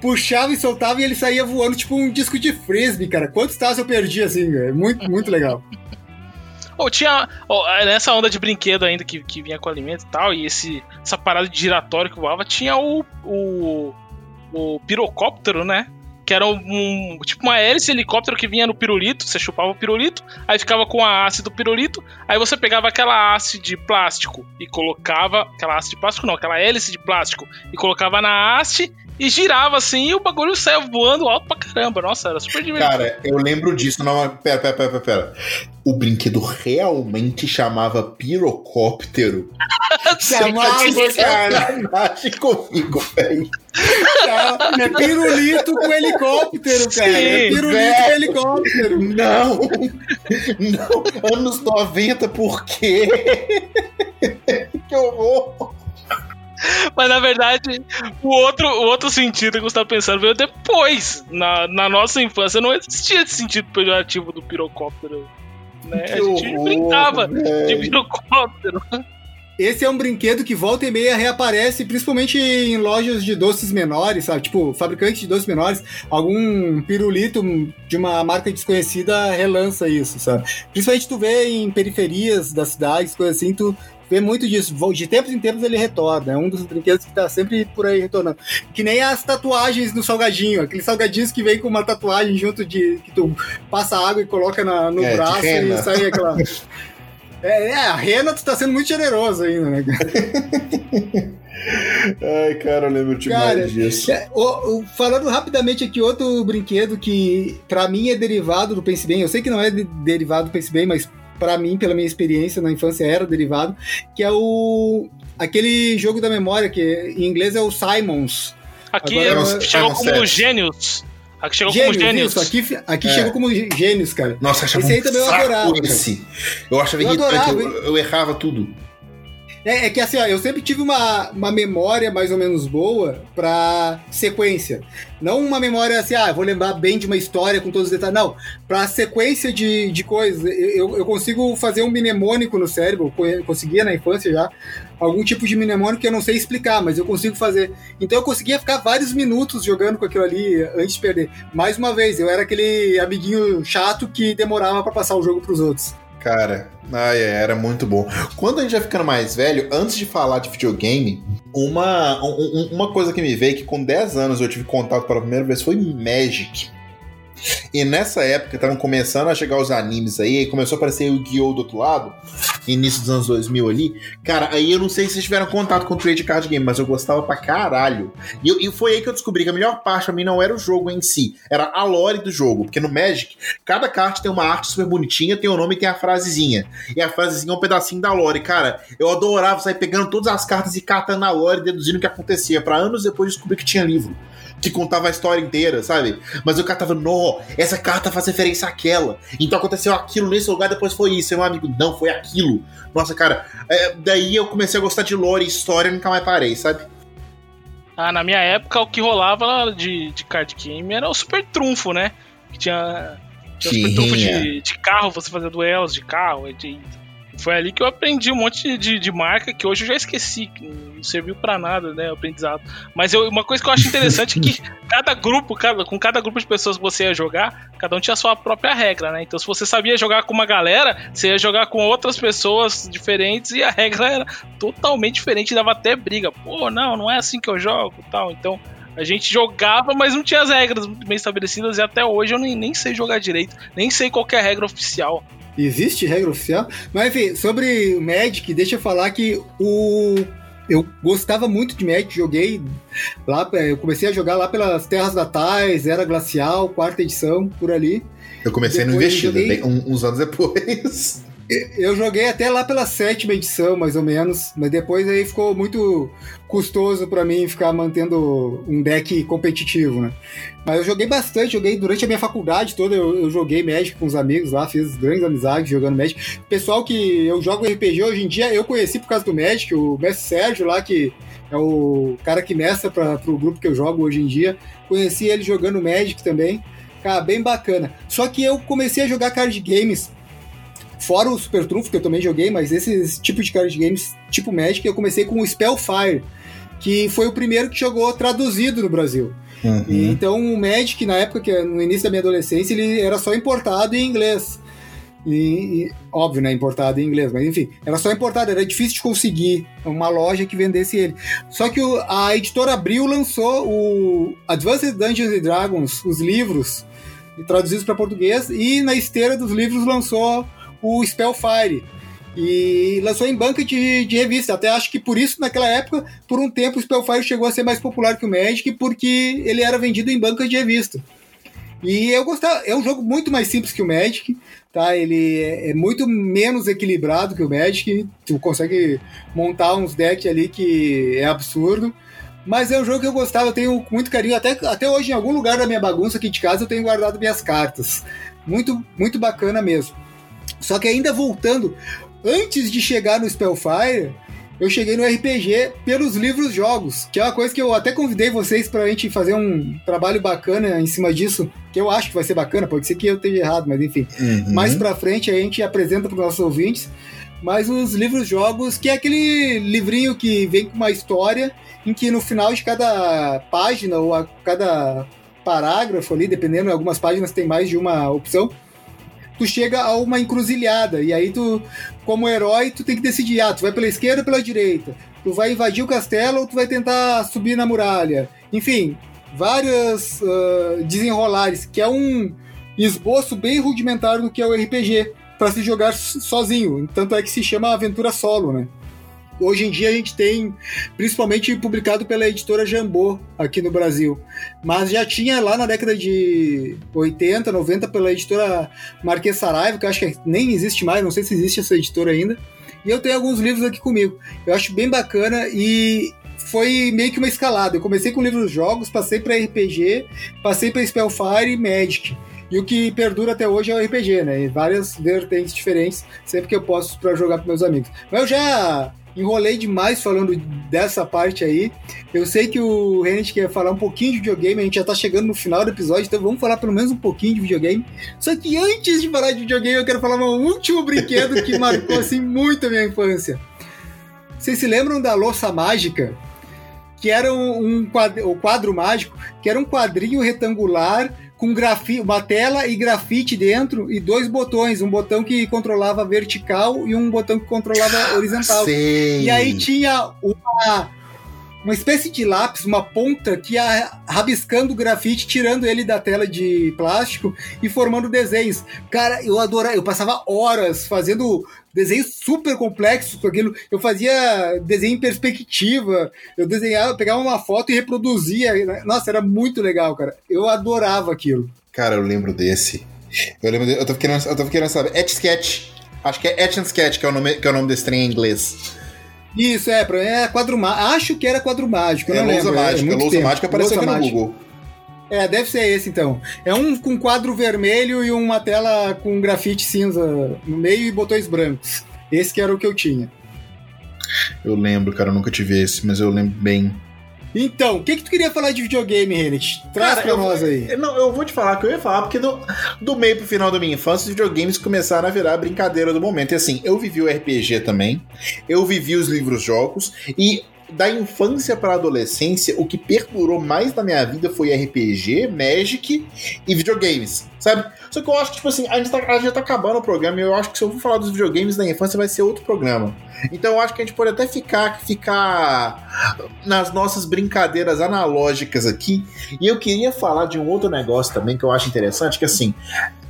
Speaker 1: puxava e soltava e ele saía voando tipo um disco de frisbee, cara. Quantos tazos eu perdi assim, cara? Muito, muito legal.
Speaker 3: Ou tinha. Oh, nessa onda de brinquedo ainda que, que vinha com alimento e tal, e esse, essa parada de giratório que voava, tinha o. o, o pirocóptero, né? Que era um, tipo uma hélice helicóptero que vinha no pirulito, você chupava o pirulito, aí ficava com a haste do pirulito, aí você pegava aquela haste de plástico e colocava. Aquela haste de plástico não, aquela hélice de plástico e colocava na haste e girava assim e o bagulho saia voando alto pra caramba. Nossa, era super divertido.
Speaker 2: Cara, eu lembro disso. Não, pera, pera, pera, pera. O brinquedo realmente chamava pirocóptero. *laughs*
Speaker 1: chamava, cara. *laughs*
Speaker 2: Mexe comigo, velho.
Speaker 1: É *laughs* pirulito com helicóptero, cara. é pirulito com helicóptero.
Speaker 2: Não. Não. Anos 90, por quê? que horror.
Speaker 3: Mas na verdade, o outro, o outro sentido que você tá pensando veio depois. Na, na nossa infância não existia esse sentido pejorativo do pirocóptero. Né? a gente horror, brincava véio. de pirocóptero.
Speaker 1: Esse é um brinquedo que volta e meia reaparece, principalmente em lojas de doces menores, sabe? Tipo, fabricante de doces menores, algum pirulito de uma marca desconhecida relança isso, sabe? Principalmente tu vê em periferias das cidades, coisas assim, tu vê muito disso. De tempos em tempos ele retorna. É um dos brinquedos que tá sempre por aí retornando. Que nem as tatuagens no salgadinho. Aqueles salgadinhos que vem com uma tatuagem junto de. que tu passa água e coloca na, no é, braço e sai aquela. *laughs* É, é, a Rena, tu tá sendo muito generoso ainda, né? *laughs*
Speaker 2: Ai, cara, eu lembro demais cara, disso. É,
Speaker 1: o, o, falando rapidamente aqui, outro brinquedo que pra mim é derivado do Pense Bem, eu sei que não é de, derivado do Pense Bem, mas para mim, pela minha experiência na infância, era derivado, que é o aquele jogo da memória que em inglês é o Simons.
Speaker 3: Aqui Agora, é, chegou como Gênios. Aqui chegou Gênios, como Gênios. Isso,
Speaker 1: aqui, aqui é. chegou como Gênios, cara.
Speaker 2: Nossa, achava esse aí também eu adorava. Esse. Eu achava eu, irritante, eu, eu errava tudo.
Speaker 1: É, é, que assim, ó, eu sempre tive uma, uma memória mais ou menos boa pra sequência. Não uma memória assim, ah, vou lembrar bem de uma história com todos os detalhes. Não, pra sequência de, de coisas. Eu, eu consigo fazer um mnemônico no cérebro, conseguia na infância já, algum tipo de mnemônico que eu não sei explicar, mas eu consigo fazer. Então eu conseguia ficar vários minutos jogando com aquilo ali antes de perder. Mais uma vez, eu era aquele amiguinho chato que demorava para passar o jogo pros outros.
Speaker 2: Cara, ai, era muito bom. Quando a gente vai ficando mais velho, antes de falar de videogame, uma, um, uma coisa que me veio que com 10 anos eu tive contato pela primeira vez foi Magic. E nessa época estavam começando a chegar os animes aí, aí começou a aparecer o Guiou do outro lado, início dos anos 2000 ali. Cara, aí eu não sei se vocês tiveram contato com o Trade Card Game, mas eu gostava pra caralho. E, e foi aí que eu descobri que a melhor parte pra mim não era o jogo em si, era a lore do jogo. Porque no Magic, cada carta tem uma arte super bonitinha, tem o nome e tem a frasezinha. E a frasezinha é um pedacinho da lore. Cara, eu adorava sair pegando todas as cartas e catando a lore, deduzindo o que acontecia. Para anos depois descobrir que tinha livro que contava a história inteira, sabe? Mas o cara tava, não, essa carta faz referência àquela. Então aconteceu aquilo nesse lugar, depois foi isso. Meu amigo, não, foi aquilo. Nossa, cara, é, daí eu comecei a gostar de lore e história e nunca mais parei, sabe?
Speaker 3: Ah, na minha época, o que rolava de, de card game era o super trunfo, né? Que tinha, tinha super trunfo de, de carro, você fazia duelos de carro, de foi ali que eu aprendi um monte de, de marca que hoje eu já esqueci, que não serviu para nada, né, o aprendizado. Mas eu, uma coisa que eu acho interessante é que *laughs* cada grupo, cada, com cada grupo de pessoas que você ia jogar, cada um tinha a sua própria regra, né? Então se você sabia jogar com uma galera, você ia jogar com outras pessoas diferentes e a regra era totalmente diferente, dava até briga. Pô, não, não é assim que eu jogo, tal. Então a gente jogava, mas não tinha as regras bem estabelecidas e até hoje eu nem, nem sei jogar direito, nem sei qual é a regra oficial.
Speaker 1: Existe regra oficial? Mas enfim, sobre o Magic, deixa eu falar que o eu gostava muito de Magic, joguei lá, eu comecei a jogar lá pelas Terras Natais, Era Glacial, quarta edição, por ali.
Speaker 2: Eu comecei depois no Investida, joguei... uns anos depois.
Speaker 1: Eu joguei até lá pela sétima edição, mais ou menos, mas depois aí ficou muito custoso para mim ficar mantendo um deck competitivo, né? Mas eu joguei bastante, joguei durante a minha faculdade toda, eu, eu joguei Magic com os amigos lá, fiz grandes amizades jogando Magic. Pessoal que eu jogo RPG hoje em dia, eu conheci por causa do Magic, o mestre Sérgio lá, que é o cara que mestra para o grupo que eu jogo hoje em dia. Conheci ele jogando Magic também. Cara, bem bacana. Só que eu comecei a jogar card games Fora o Super Trunfo, que eu também joguei, mas esses tipo de card games, tipo Magic, eu comecei com o Spellfire, que foi o primeiro que jogou traduzido no Brasil. Uhum. E, então o Magic, na época, que no início da minha adolescência, ele era só importado em inglês. E, e, óbvio, né? Importado em inglês, mas enfim, era só importado, era difícil de conseguir uma loja que vendesse ele. Só que o, a editora Abril lançou o Advanced Dungeons and Dragons, os livros traduzidos para português, e na esteira dos livros lançou o Spellfire. E lançou em banca de, de revista. Até acho que por isso, naquela época, por um tempo, o Spellfire chegou a ser mais popular que o Magic, porque ele era vendido em banca de revista. E eu gostava, é um jogo muito mais simples que o Magic, tá? Ele é, é, muito menos equilibrado que o Magic. Tu consegue montar uns decks ali que é absurdo. Mas é um jogo que eu gostava, eu tenho muito carinho. Até, até hoje, em algum lugar da minha bagunça aqui de casa, eu tenho guardado minhas cartas. Muito, muito bacana mesmo. Só que ainda voltando, antes de chegar no Spellfire, eu cheguei no RPG pelos livros jogos, que é uma coisa que eu até convidei vocês para a gente fazer um trabalho bacana em cima disso, que eu acho que vai ser bacana, pode ser que eu esteja errado, mas enfim. Uhum. Mais para frente a gente apresenta para os nossos ouvintes. Mas os livros jogos, que é aquele livrinho que vem com uma história em que no final de cada página ou a cada parágrafo ali, dependendo, algumas páginas tem mais de uma opção, tu chega a uma encruzilhada. E aí tu, como herói, tu tem que decidir, ah, tu vai pela esquerda ou pela direita? Tu vai invadir o castelo ou tu vai tentar subir na muralha? Enfim, vários uh, desenrolares, que é um esboço bem rudimentar do que é o RPG, para se jogar sozinho. Tanto é que se chama aventura solo, né? Hoje em dia a gente tem, principalmente publicado pela editora Jambô aqui no Brasil. Mas já tinha lá na década de 80, 90 pela editora Marquês Saraiva, que acho que nem existe mais, não sei se existe essa editora ainda. E eu tenho alguns livros aqui comigo. Eu acho bem bacana e foi meio que uma escalada. Eu comecei com livros jogos, passei para RPG, passei para Spellfire e Magic. E o que perdura até hoje é o RPG, né? E várias vertentes diferentes, sempre que eu posso para jogar com meus amigos. Mas eu já enrolei demais falando dessa parte aí. Eu sei que o Renet quer falar um pouquinho de videogame, a gente já tá chegando no final do episódio, então vamos falar pelo menos um pouquinho de videogame. Só que antes de falar de videogame, eu quero falar um último brinquedo que *laughs* marcou assim muito a minha infância. Vocês se lembram da louça mágica? Que era um, um quadro, o quadro mágico, que era um quadrinho retangular com grafite, uma tela e grafite dentro e dois botões, um botão que controlava vertical e um botão que controlava horizontal.
Speaker 2: Sei.
Speaker 1: E aí tinha uma uma espécie de lápis, uma ponta que ia rabiscando o grafite, tirando ele da tela de plástico e formando desenhos. Cara, eu adorava, eu passava horas fazendo desenhos super complexos com aquilo. Eu fazia desenho em perspectiva, eu desenhava, pegava uma foto e reproduzia. Nossa, era muito legal, cara. Eu adorava aquilo.
Speaker 2: Cara, eu lembro desse. Eu lembro, de, eu tô querendo, eu tô querendo saber. Etch Sketch. Acho que é Etch and Sketch que é o nome, que é o nome desse trem em inglês.
Speaker 1: Isso, é, é quadro mágico. Acho que era quadro mágico.
Speaker 2: É, lousa mágica. É lousa mágica apareceu lousa aqui no Google.
Speaker 1: É, deve ser esse então. É um com quadro vermelho e uma tela com grafite cinza no meio e botões brancos. Esse que era o que eu tinha.
Speaker 2: Eu lembro, cara, eu nunca tive esse, mas eu lembro bem.
Speaker 1: Então, o que, que tu queria falar de videogame, Renet? Traz Cara, pra nós aí.
Speaker 2: Não, eu vou te falar que eu ia falar, porque do, do meio pro final da minha infância, os videogames começaram a virar brincadeira do momento. E assim, eu vivi o RPG também, eu vivi os livros-jogos, e da infância para adolescência, o que perdurou mais na minha vida foi RPG, Magic e videogames, sabe? Só que eu acho que, tipo assim, a gente, tá, a gente tá acabando o programa e eu acho que se eu for falar dos videogames da infância vai ser outro programa. Então eu acho que a gente pode até ficar, ficar nas nossas brincadeiras analógicas aqui. E eu queria falar de um outro negócio também que eu acho interessante, que assim,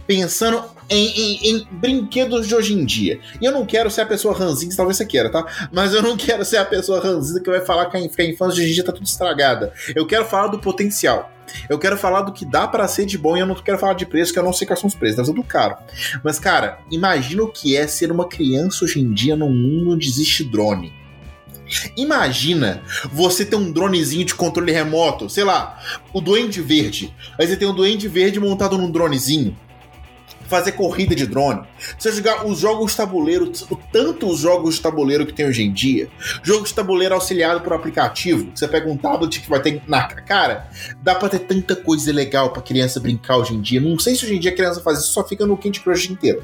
Speaker 2: pensando em, em, em, brinquedos de hoje em dia. E eu não quero ser a pessoa ranzinza, talvez você queira, tá? Mas eu não quero ser a pessoa ranzinza que vai falar que a infância de hoje em dia tá tudo estragada. Eu quero falar do potencial. Eu quero falar do que dá para ser de bom e eu não quero falar de preço, que eu não sei quais são os preços, deve ser do caro. Mas, cara, imagina o que é ser uma criança hoje em dia num mundo onde existe drone. Imagina você ter um dronezinho de controle remoto, sei lá, o Duende Verde. Aí você tem um Duende Verde montado num dronezinho fazer corrida de drone, você jogar os jogos tabuleiro, tanto os jogos de tabuleiro que tem hoje em dia, jogos de tabuleiro auxiliado por aplicativo, você pega um tablet que vai ter na cara, dá pra ter tanta coisa legal pra criança brincar hoje em dia. Não sei se hoje em dia a criança faz isso, só fica no Candy Crush inteiro.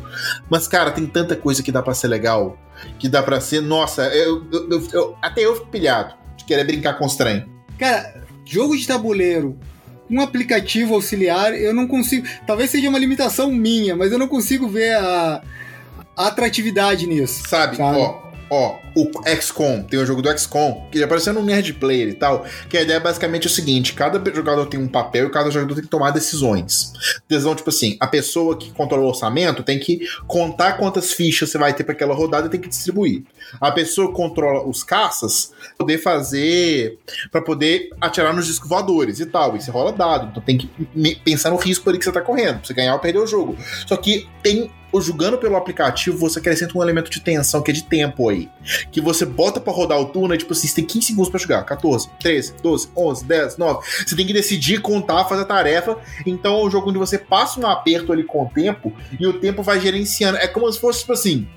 Speaker 2: Mas, cara, tem tanta coisa que dá pra ser legal, que dá pra ser. Nossa, eu, eu, eu até eu fico pilhado de querer brincar com os trem.
Speaker 1: Cara, jogo de tabuleiro um aplicativo auxiliar, eu não consigo. Talvez seja uma limitação minha, mas eu não consigo ver a, a atratividade nisso.
Speaker 2: Sabe, sabe? ó, ó, o XCOM, tem o jogo do XCOM, que já apareceu no Nerd Player e tal, que a ideia é basicamente o seguinte, cada jogador tem um papel e cada jogador tem que tomar decisões. Decisão, tipo assim, a pessoa que controla o orçamento tem que contar quantas fichas você vai ter para aquela rodada e tem que distribuir. A pessoa que controla os caças poder fazer para poder atirar nos discos voadores e tal, você rola dado, então tem que pensar no risco ali que você tá correndo, pra você ganhar ou perder o jogo. Só que tem ou jogando pelo aplicativo, você acrescenta um elemento de tensão que é de tempo aí. Que você bota para rodar o turno e, tipo assim, você tem 15 segundos pra jogar. 14, 13, 12, 11, 10, 9. Você tem que decidir, contar, fazer a tarefa. Então é um jogo onde você passa um aperto ali com o tempo e o tempo vai gerenciando. É como se fosse, tipo assim.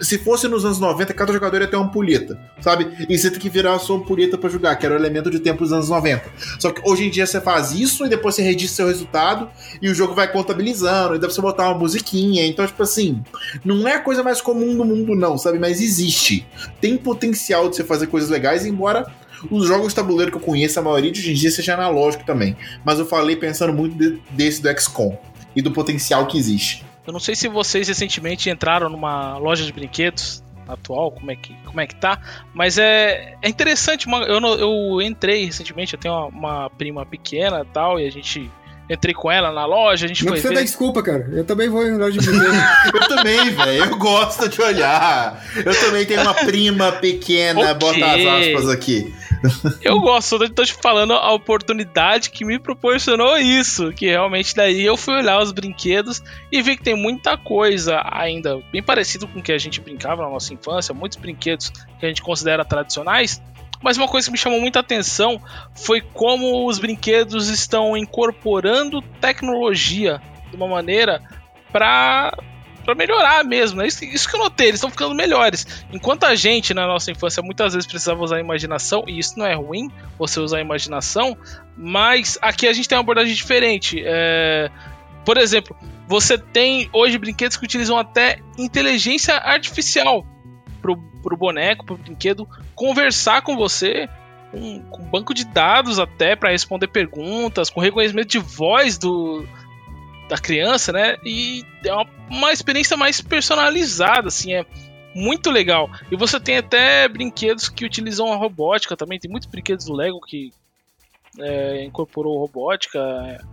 Speaker 2: Se fosse nos anos 90, cada jogador ia ter uma ampulheta, sabe? E você tem que virar a sua ampulheta pra jogar, que era o elemento de tempo dos anos 90. Só que hoje em dia você faz isso e depois você registra seu resultado e o jogo vai contabilizando, e dá pra você botar uma musiquinha. Então, tipo assim, não é a coisa mais comum do mundo, não, sabe? Mas existe. Tem potencial de você fazer coisas legais, embora os jogos de tabuleiro que eu conheço, a maioria de hoje em dia seja analógico também. Mas eu falei pensando muito de, desse do XCOM e do potencial que existe.
Speaker 3: Eu não sei se vocês recentemente entraram numa loja de brinquedos atual, como é que, como é que tá, mas é, é interessante. Uma, eu, eu entrei recentemente, eu tenho uma, uma prima pequena tal, e a gente Entrei com ela na loja, a gente
Speaker 1: não
Speaker 3: foi.
Speaker 1: Não precisa dar desculpa, cara. Eu também vou em loja de *laughs*
Speaker 2: Eu também, velho. Eu gosto de olhar. Eu também tenho uma prima pequena, okay. bota as aspas aqui.
Speaker 3: Eu gosto, eu tô te falando a oportunidade que me proporcionou isso. Que realmente daí eu fui olhar os brinquedos e vi que tem muita coisa ainda bem parecido com o que a gente brincava na nossa infância, muitos brinquedos que a gente considera tradicionais mas uma coisa que me chamou muita atenção foi como os brinquedos estão incorporando tecnologia de uma maneira para para melhorar mesmo, né? Isso, isso, que eu notei, eles estão ficando melhores. Enquanto a gente, na nossa infância, muitas vezes precisava usar a imaginação, e isso não é ruim, você usar a imaginação, mas aqui a gente tem uma abordagem diferente. É... Por exemplo, você tem hoje brinquedos que utilizam até inteligência artificial pro, pro boneco, pro brinquedo conversar com você, com, com banco de dados até para responder perguntas, com reconhecimento de voz do da criança, né? E é uma, uma experiência mais personalizada, assim, é muito legal. E você tem até brinquedos que utilizam a robótica também. Tem muitos brinquedos do Lego que é, incorporou robótica.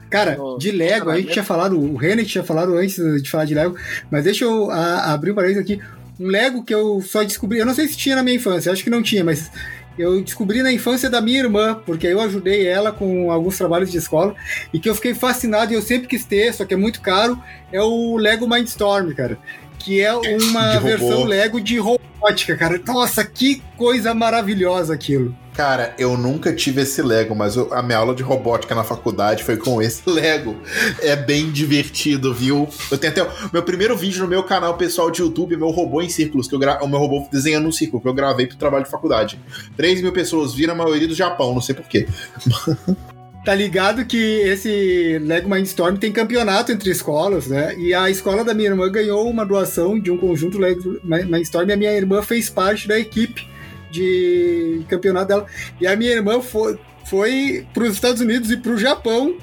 Speaker 1: Cara, no, de Lego, a gente tinha falado, o René tinha falado antes de falar de Lego, mas deixa eu a, abrir um parênteses aqui um Lego que eu só descobri. Eu não sei se tinha na minha infância, acho que não tinha, mas eu descobri na infância da minha irmã, porque eu ajudei ela com alguns trabalhos de escola, e que eu fiquei fascinado e eu sempre quis ter, só que é muito caro, é o Lego Mindstorm, cara. Que é uma versão Lego de robótica, cara. Nossa, que coisa maravilhosa aquilo.
Speaker 2: Cara, eu nunca tive esse Lego, mas eu, a minha aula de robótica na faculdade foi com esse *laughs* Lego. É bem divertido, viu? Eu tenho até. Meu primeiro vídeo no meu canal pessoal de YouTube meu robô em círculos, que eu gra... o meu robô desenhando um círculo, que eu gravei pro trabalho de faculdade. 3 mil pessoas viram, a maioria do Japão, não sei porquê. *laughs*
Speaker 1: Tá ligado que esse Lego Mindstorm tem campeonato entre escolas, né? E a escola da minha irmã ganhou uma doação de um conjunto Lego Mindstorm e a minha irmã fez parte da equipe de campeonato dela. E a minha irmã foi, foi para os Estados Unidos e para o Japão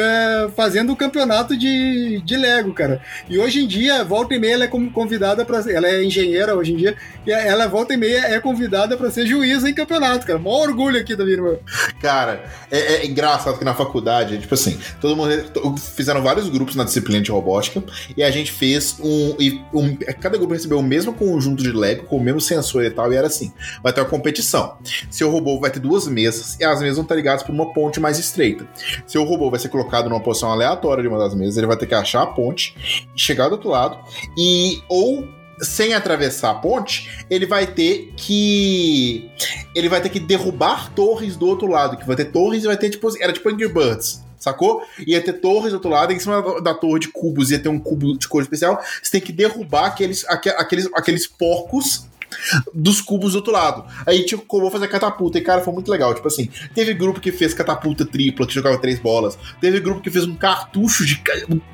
Speaker 1: é, fazendo o campeonato de, de Lego, cara. E hoje em dia, volta e meia, ela é convidada para Ela é engenheira hoje em dia, e ela volta e meia é convidada para ser juíza em campeonato, cara. Mó orgulho aqui da minha irmã.
Speaker 2: Cara, é, é, engraçado que na faculdade, tipo assim, todo mundo. Fizeram vários grupos na disciplina de robótica, e a gente fez um. um cada grupo recebeu o mesmo conjunto de Lego, com o mesmo sensor e tal, e era assim: vai ter uma competição. Seu robô vai ter duas mesas, e as mesas vão estar ligadas por uma ponte mais estreita. Seu robô vai ser colocado numa posição aleatória de uma das mesas, ele vai ter que achar a ponte, chegar do outro lado e ou sem atravessar a ponte, ele vai ter que ele vai ter que derrubar torres do outro lado, que vai ter torres e vai ter tipo era tipo Angry Birds. Sacou? Ia ter torres do outro lado, em cima da, da torre de cubos ia ter um cubo de cor especial. Você tem que derrubar aqueles, aqueles, aqueles porcos dos cubos do outro lado. Aí, tipo, como fazer catapulta. E, cara, foi muito legal. Tipo assim, teve grupo que fez catapulta tripla, que jogava três bolas. Teve grupo que fez um cartucho de.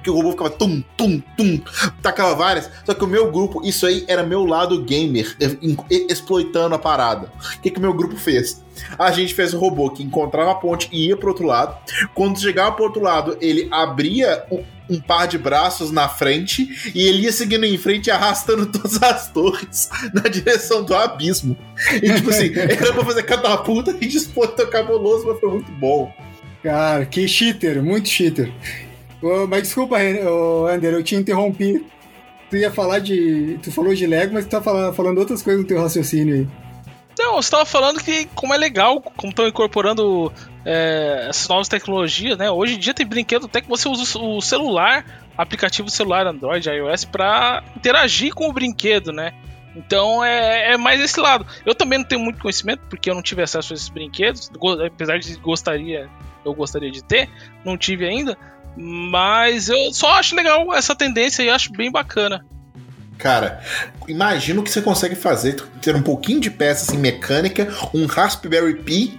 Speaker 2: que o robô ficava tum, tum, tum, tacava várias. Só que o meu grupo, isso aí era meu lado gamer, exploitando a parada. O que, que o meu grupo fez? A gente fez um robô que encontrava a ponte e ia pro outro lado. Quando chegava pro outro lado, ele abria um par de braços na frente e ele ia seguindo em frente arrastando *laughs* todas as torres na direção do abismo. E tipo assim, *laughs* era pra fazer catapulta e disputa cabuloso, mas foi muito bom.
Speaker 1: Cara, que cheater, muito cheater. Oh, mas desculpa, oh, Ander, eu te interrompi. Tu ia falar de. Tu falou de Lego, mas tu tá falando, falando outras coisas no teu raciocínio aí.
Speaker 3: Não, você estava falando que como é legal, como estão incorporando é, essas novas tecnologias, né? Hoje em dia tem brinquedo até que você usa o celular, aplicativo celular Android, iOS, para interagir com o brinquedo, né? Então é, é, mais esse lado. Eu também não tenho muito conhecimento, porque eu não tive acesso a esses brinquedos, apesar de gostaria, eu gostaria de ter, não tive ainda. Mas eu só acho legal essa tendência e acho bem bacana.
Speaker 2: Cara, imagina o que você consegue fazer, ter um pouquinho de peça assim, mecânica, um Raspberry Pi,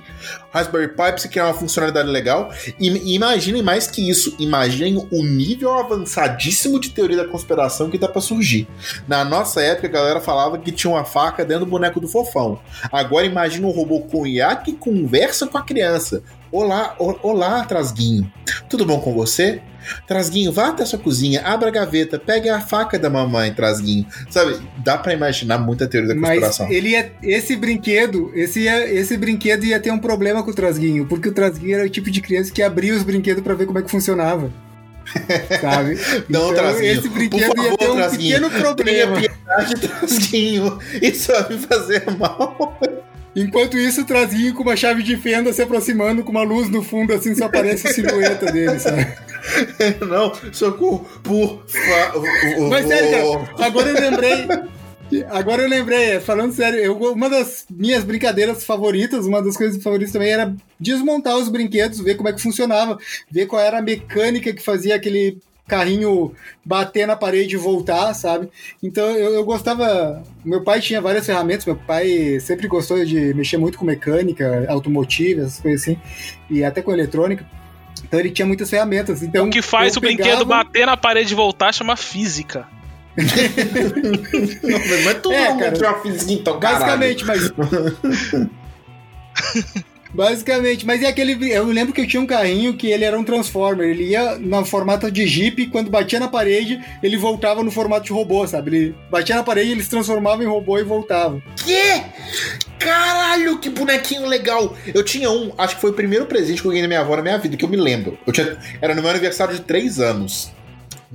Speaker 2: Raspberry Pi pra você criar uma funcionalidade legal. E, e imaginem mais que isso, imaginem o nível avançadíssimo de teoria da conspiração que dá para surgir. Na nossa época, a galera falava que tinha uma faca dentro do boneco do fofão. Agora imagina um robô com IA que conversa com a criança. Olá, olá, Trasguinho. Tudo bom com você? Trasguinho, vá até sua cozinha, abra a gaveta, pegue a faca da mamãe, Trasguinho. Sabe, dá para imaginar muita teoria da conspiração.
Speaker 1: Mas ele ia, esse brinquedo, esse, ia, esse brinquedo ia ter um problema com o Trasguinho, porque o Trasguinho era o tipo de criança que abria os brinquedos para ver como é que funcionava. *laughs* Sabe?
Speaker 2: Não, então, Trasguinho.
Speaker 1: Esse brinquedo favor, ia ter um trasguinho. pequeno problema.
Speaker 2: Tenha piedade, *laughs* Trasguinho. Isso vai me fazer mal.
Speaker 1: Enquanto isso, o Trazinho com uma chave de fenda se aproximando com uma luz no fundo, assim, só aparece a silhueta dele, sabe? *laughs*
Speaker 2: Não, socorro, por favor.
Speaker 1: Mas sério, cara, agora eu lembrei. Agora eu lembrei, falando sério, eu, uma das minhas brincadeiras favoritas, uma das coisas favoritas também era desmontar os brinquedos, ver como é que funcionava, ver qual era a mecânica que fazia aquele carrinho bater na parede e voltar, sabe? Então eu, eu, gostava. Meu pai tinha várias ferramentas, meu pai sempre gostou de mexer muito com mecânica, automotiva, essas coisas assim, e até com eletrônica. Então ele tinha muitas ferramentas. Então,
Speaker 3: o que faz o pegava... brinquedo bater na parede e voltar chama física. *laughs*
Speaker 2: não, mas não é é, cara, uma física então,
Speaker 1: Basicamente, mas. *laughs* Basicamente, mas é aquele. Eu lembro que eu tinha um carrinho que ele era um Transformer. Ele ia no formato de Jeep quando batia na parede, ele voltava no formato de robô, sabe? Ele batia na parede, ele se transformava em robô e voltava.
Speaker 2: Que? Caralho, que bonequinho legal! Eu tinha um, acho que foi o primeiro presente que eu ganhei da minha avó na minha vida, que eu me lembro. Eu tinha, era no meu aniversário de 3 anos.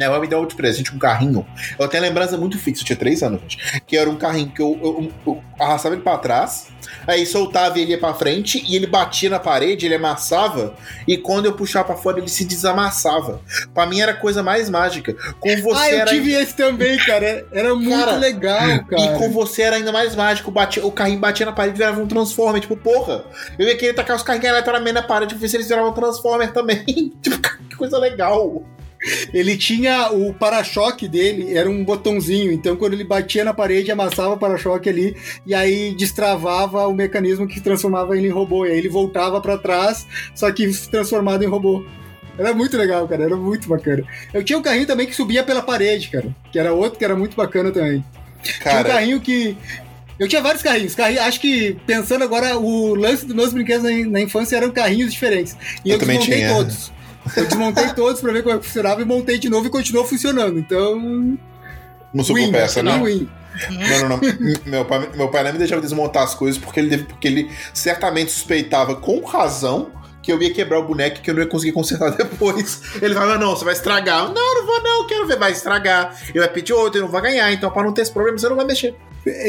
Speaker 2: Minha avó me deu de presente um carrinho. Eu tenho lembrança muito fixa, eu tinha 3 anos, gente. Que era um carrinho que eu, eu, eu arrastava ele pra trás, aí soltava ele ia pra frente e ele batia na parede, ele amassava, e quando eu puxava pra fora ele se desamassava. Pra mim era a coisa mais mágica. Com você
Speaker 1: ah, eu
Speaker 2: era...
Speaker 1: tive esse também, cara. Era muito cara, legal, cara.
Speaker 2: E com você era ainda mais mágico. Batia, o carrinho batia na parede e virava um Transformer. Tipo, porra, eu ia querer tacar os carrinhos aleatoriamente na parede ver se eles viravam um Transformer também. *laughs* tipo, que coisa legal.
Speaker 1: Ele tinha o para-choque dele, era um botãozinho, então quando ele batia na parede, amassava o para-choque ali e aí destravava o mecanismo que transformava ele em robô. E aí ele voltava para trás, só que transformado em robô. Era muito legal, cara, era muito bacana. Eu tinha um carrinho também que subia pela parede, cara, que era outro que era muito bacana também. Cara... Tinha um carrinho que eu tinha vários carrinhos. carrinhos. Acho que, pensando agora, o lance dos meus brinquedos na, na infância eram carrinhos diferentes. E eu, eu desmontei tinha. todos. Eu desmontei todos pra ver como é que funcionava e montei de novo e continuou funcionando. Então.
Speaker 2: Não sou win, peça, não. Win. Não, não, não. meu, pai, meu pai não me deixava desmontar as coisas porque ele, porque ele certamente suspeitava com razão que eu ia quebrar o boneco que eu não ia conseguir consertar *laughs* depois. Ele falava, não, você vai estragar. Não, não vou não, quero ver, vai estragar. Eu ia pedir outro, eu não vou ganhar, então para não ter esse problema você não vai mexer.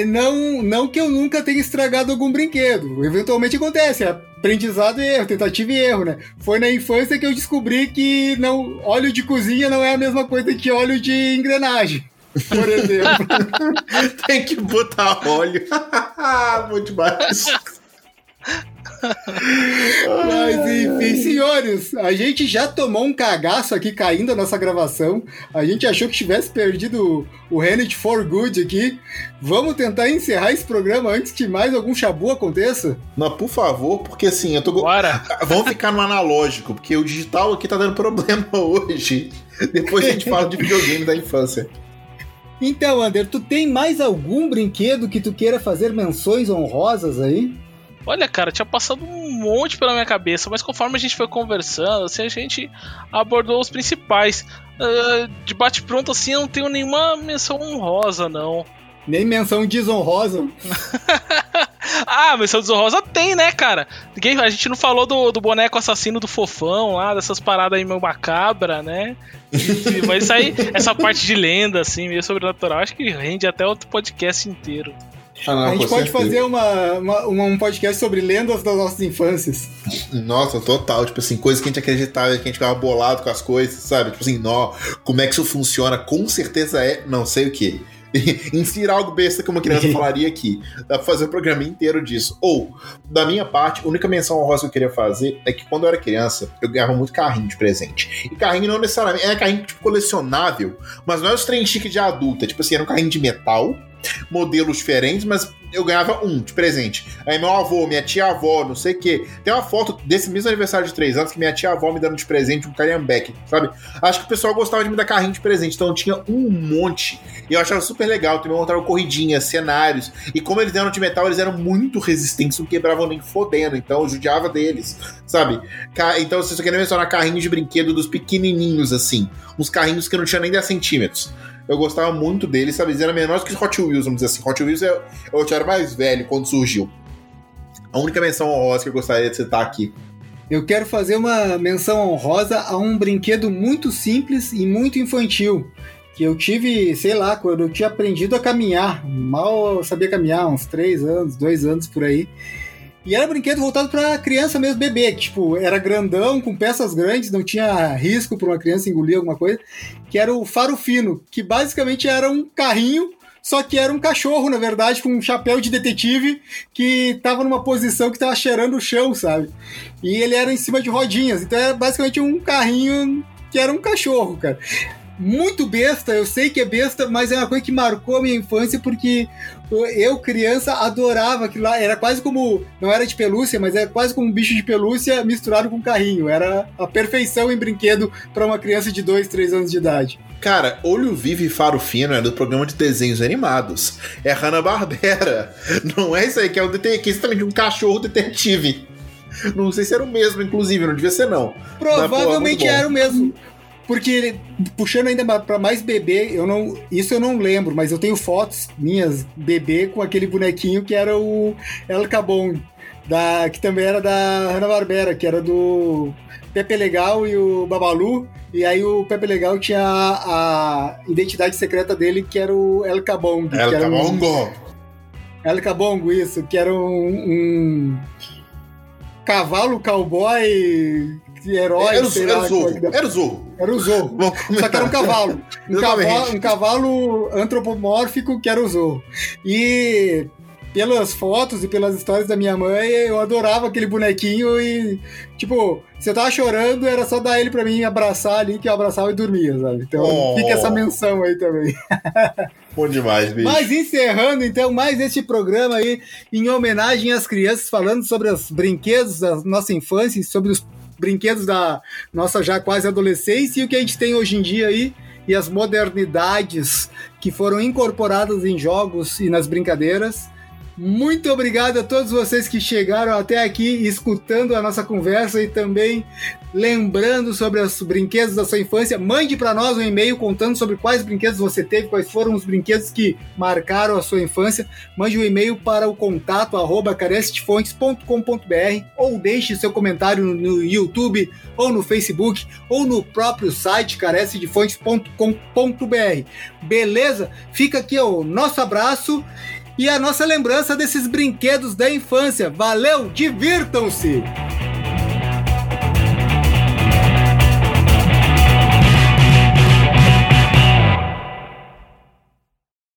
Speaker 1: Não, não que eu nunca tenha estragado algum brinquedo. Eventualmente acontece, é aprendizado e erro, tentativa e erro, né? Foi na infância que eu descobri que não, óleo de cozinha não é a mesma coisa que óleo de engrenagem. *laughs* Por exemplo. *laughs*
Speaker 2: Tem que botar óleo. *laughs* Muito demais.
Speaker 1: Mas enfim, senhores, a gente já tomou um cagaço aqui caindo a nossa gravação. A gente achou que tivesse perdido o Renet for good aqui. Vamos tentar encerrar esse programa antes que mais algum chabu aconteça?
Speaker 2: Não, por favor, porque assim, eu tô.
Speaker 3: Bora! *laughs*
Speaker 2: Vamos ficar no analógico, porque o digital aqui tá dando problema *laughs* hoje. Depois a gente fala de videogame da infância.
Speaker 1: Então, Ander, tu tem mais algum brinquedo que tu queira fazer menções honrosas aí?
Speaker 3: Olha, cara, tinha passado um monte pela minha cabeça, mas conforme a gente foi conversando, assim, a gente abordou os principais. Uh, de bate-pronto, assim, eu não tenho nenhuma menção honrosa, não.
Speaker 1: Nem menção desonrosa. *laughs*
Speaker 3: ah, menção desonrosa tem, né, cara? Ninguém, a gente não falou do, do boneco assassino do fofão lá, dessas paradas aí meio macabra, né? mas isso aí, essa parte de lenda, assim, meio sobrenatural, acho que rende até outro podcast inteiro.
Speaker 1: Ah, não, a gente pode certeza. fazer uma, uma, um podcast sobre lendas das nossas infâncias.
Speaker 2: Nossa, total. Tipo assim, coisas que a gente acreditava, que a gente ficava bolado com as coisas, sabe? Tipo assim, nó, como é que isso funciona? Com certeza é, não sei o que. *laughs* Inserir algo besta que uma criança *laughs* falaria aqui. Dá pra fazer um programa inteiro disso. Ou, da minha parte, a única menção honrosa que eu queria fazer é que quando eu era criança, eu ganhava muito carrinho de presente. E carrinho não necessariamente. É carrinho tipo colecionável, mas não é os trem chique de adulta. Tipo assim, era um carrinho de metal modelos diferentes, mas eu ganhava um de presente. Aí meu avô, minha tia-avó, não sei o quê. Tem uma foto desse mesmo aniversário de três anos que minha tia-avó me dando de presente um Calhambeck, sabe? Acho que o pessoal gostava de me dar carrinho de presente, então eu tinha um monte. E eu achava super legal. Também mostraram corridinhas, cenários. E como eles eram de metal, eles eram muito resistentes, não quebravam nem fodendo. Então eu judiava deles, sabe? Então, se você quer mencionar carrinhos de brinquedo dos pequenininhos, assim. Uns carrinhos que não tinha nem 10 centímetros eu gostava muito dele, sabe? Eles eram menores que Hot Wheels, vamos dizer assim. Hot Wheels é, eu era mais velho quando surgiu. A única menção honrosa que eu gostaria de citar aqui.
Speaker 1: Eu quero fazer uma menção honrosa a um brinquedo muito simples e muito infantil. Que eu tive, sei lá, quando eu tinha aprendido a caminhar. Mal sabia caminhar, uns 3 anos, 2 anos por aí. E era brinquedo voltado para criança mesmo, bebê. Que, tipo, era grandão, com peças grandes, não tinha risco para uma criança engolir alguma coisa. Que era o faro fino, que basicamente era um carrinho, só que era um cachorro, na verdade, com um chapéu de detetive que tava numa posição que tava cheirando o chão, sabe? E ele era em cima de rodinhas. Então era basicamente um carrinho que era um cachorro, cara muito besta, eu sei que é besta, mas é uma coisa que marcou a minha infância porque eu, criança, adorava aquilo lá. Era quase como. Não era de pelúcia, mas era quase como um bicho de pelúcia misturado com carrinho. Era a perfeição em brinquedo para uma criança de 2, 3 anos de idade.
Speaker 2: Cara, Olho Vivo e Faro Fino é do programa de desenhos animados. É Hanna-Barbera. Não é isso aí que é o detetive, é exatamente um cachorro detetive. Não sei se era o mesmo, inclusive, não devia ser não.
Speaker 1: Provavelmente Mas, pô, era o mesmo. Porque, puxando ainda para mais bebê, eu não, isso eu não lembro, mas eu tenho fotos minhas bebê com aquele bonequinho que era o El Cabon. da, que também era da Hanna-Barbera, que era do Pepe Legal e o Babalu. E aí o Pepe Legal tinha a, a identidade secreta dele, que era o El Cabong.
Speaker 2: El Cabongo! Um,
Speaker 1: El Cabongo, isso, que era um, um cavalo cowboy herói.
Speaker 2: Era o, era, o Zorro. Era o Zorro.
Speaker 1: Era o Zorro. Só que era um cavalo. Um, cavalo. um cavalo antropomórfico que era o Zorro. E pelas fotos e pelas histórias da minha mãe, eu adorava aquele bonequinho e, tipo, se eu tava chorando, era só dar ele pra mim abraçar ali, que eu abraçava e dormia, sabe? Então oh. fica essa menção aí também. *laughs*
Speaker 2: Bom demais, bicho.
Speaker 1: Mas encerrando, então, mais este programa aí, em homenagem às crianças, falando sobre os brinquedos da nossa infância, sobre os brinquedos da nossa já quase adolescência e o que a gente tem hoje em dia aí e as modernidades que foram incorporadas em jogos e nas brincadeiras. Muito obrigado a todos vocês que chegaram até aqui escutando a nossa conversa e também lembrando sobre os brinquedos da sua infância. Mande para nós um e-mail contando sobre quais brinquedos você teve, quais foram os brinquedos que marcaram a sua infância. Mande um e-mail para o contato arroba ou deixe seu comentário no YouTube ou no Facebook ou no próprio site carecdefontes.com.br. Beleza? Fica aqui o nosso abraço e a nossa lembrança desses brinquedos da infância. Valeu, divirtam-se!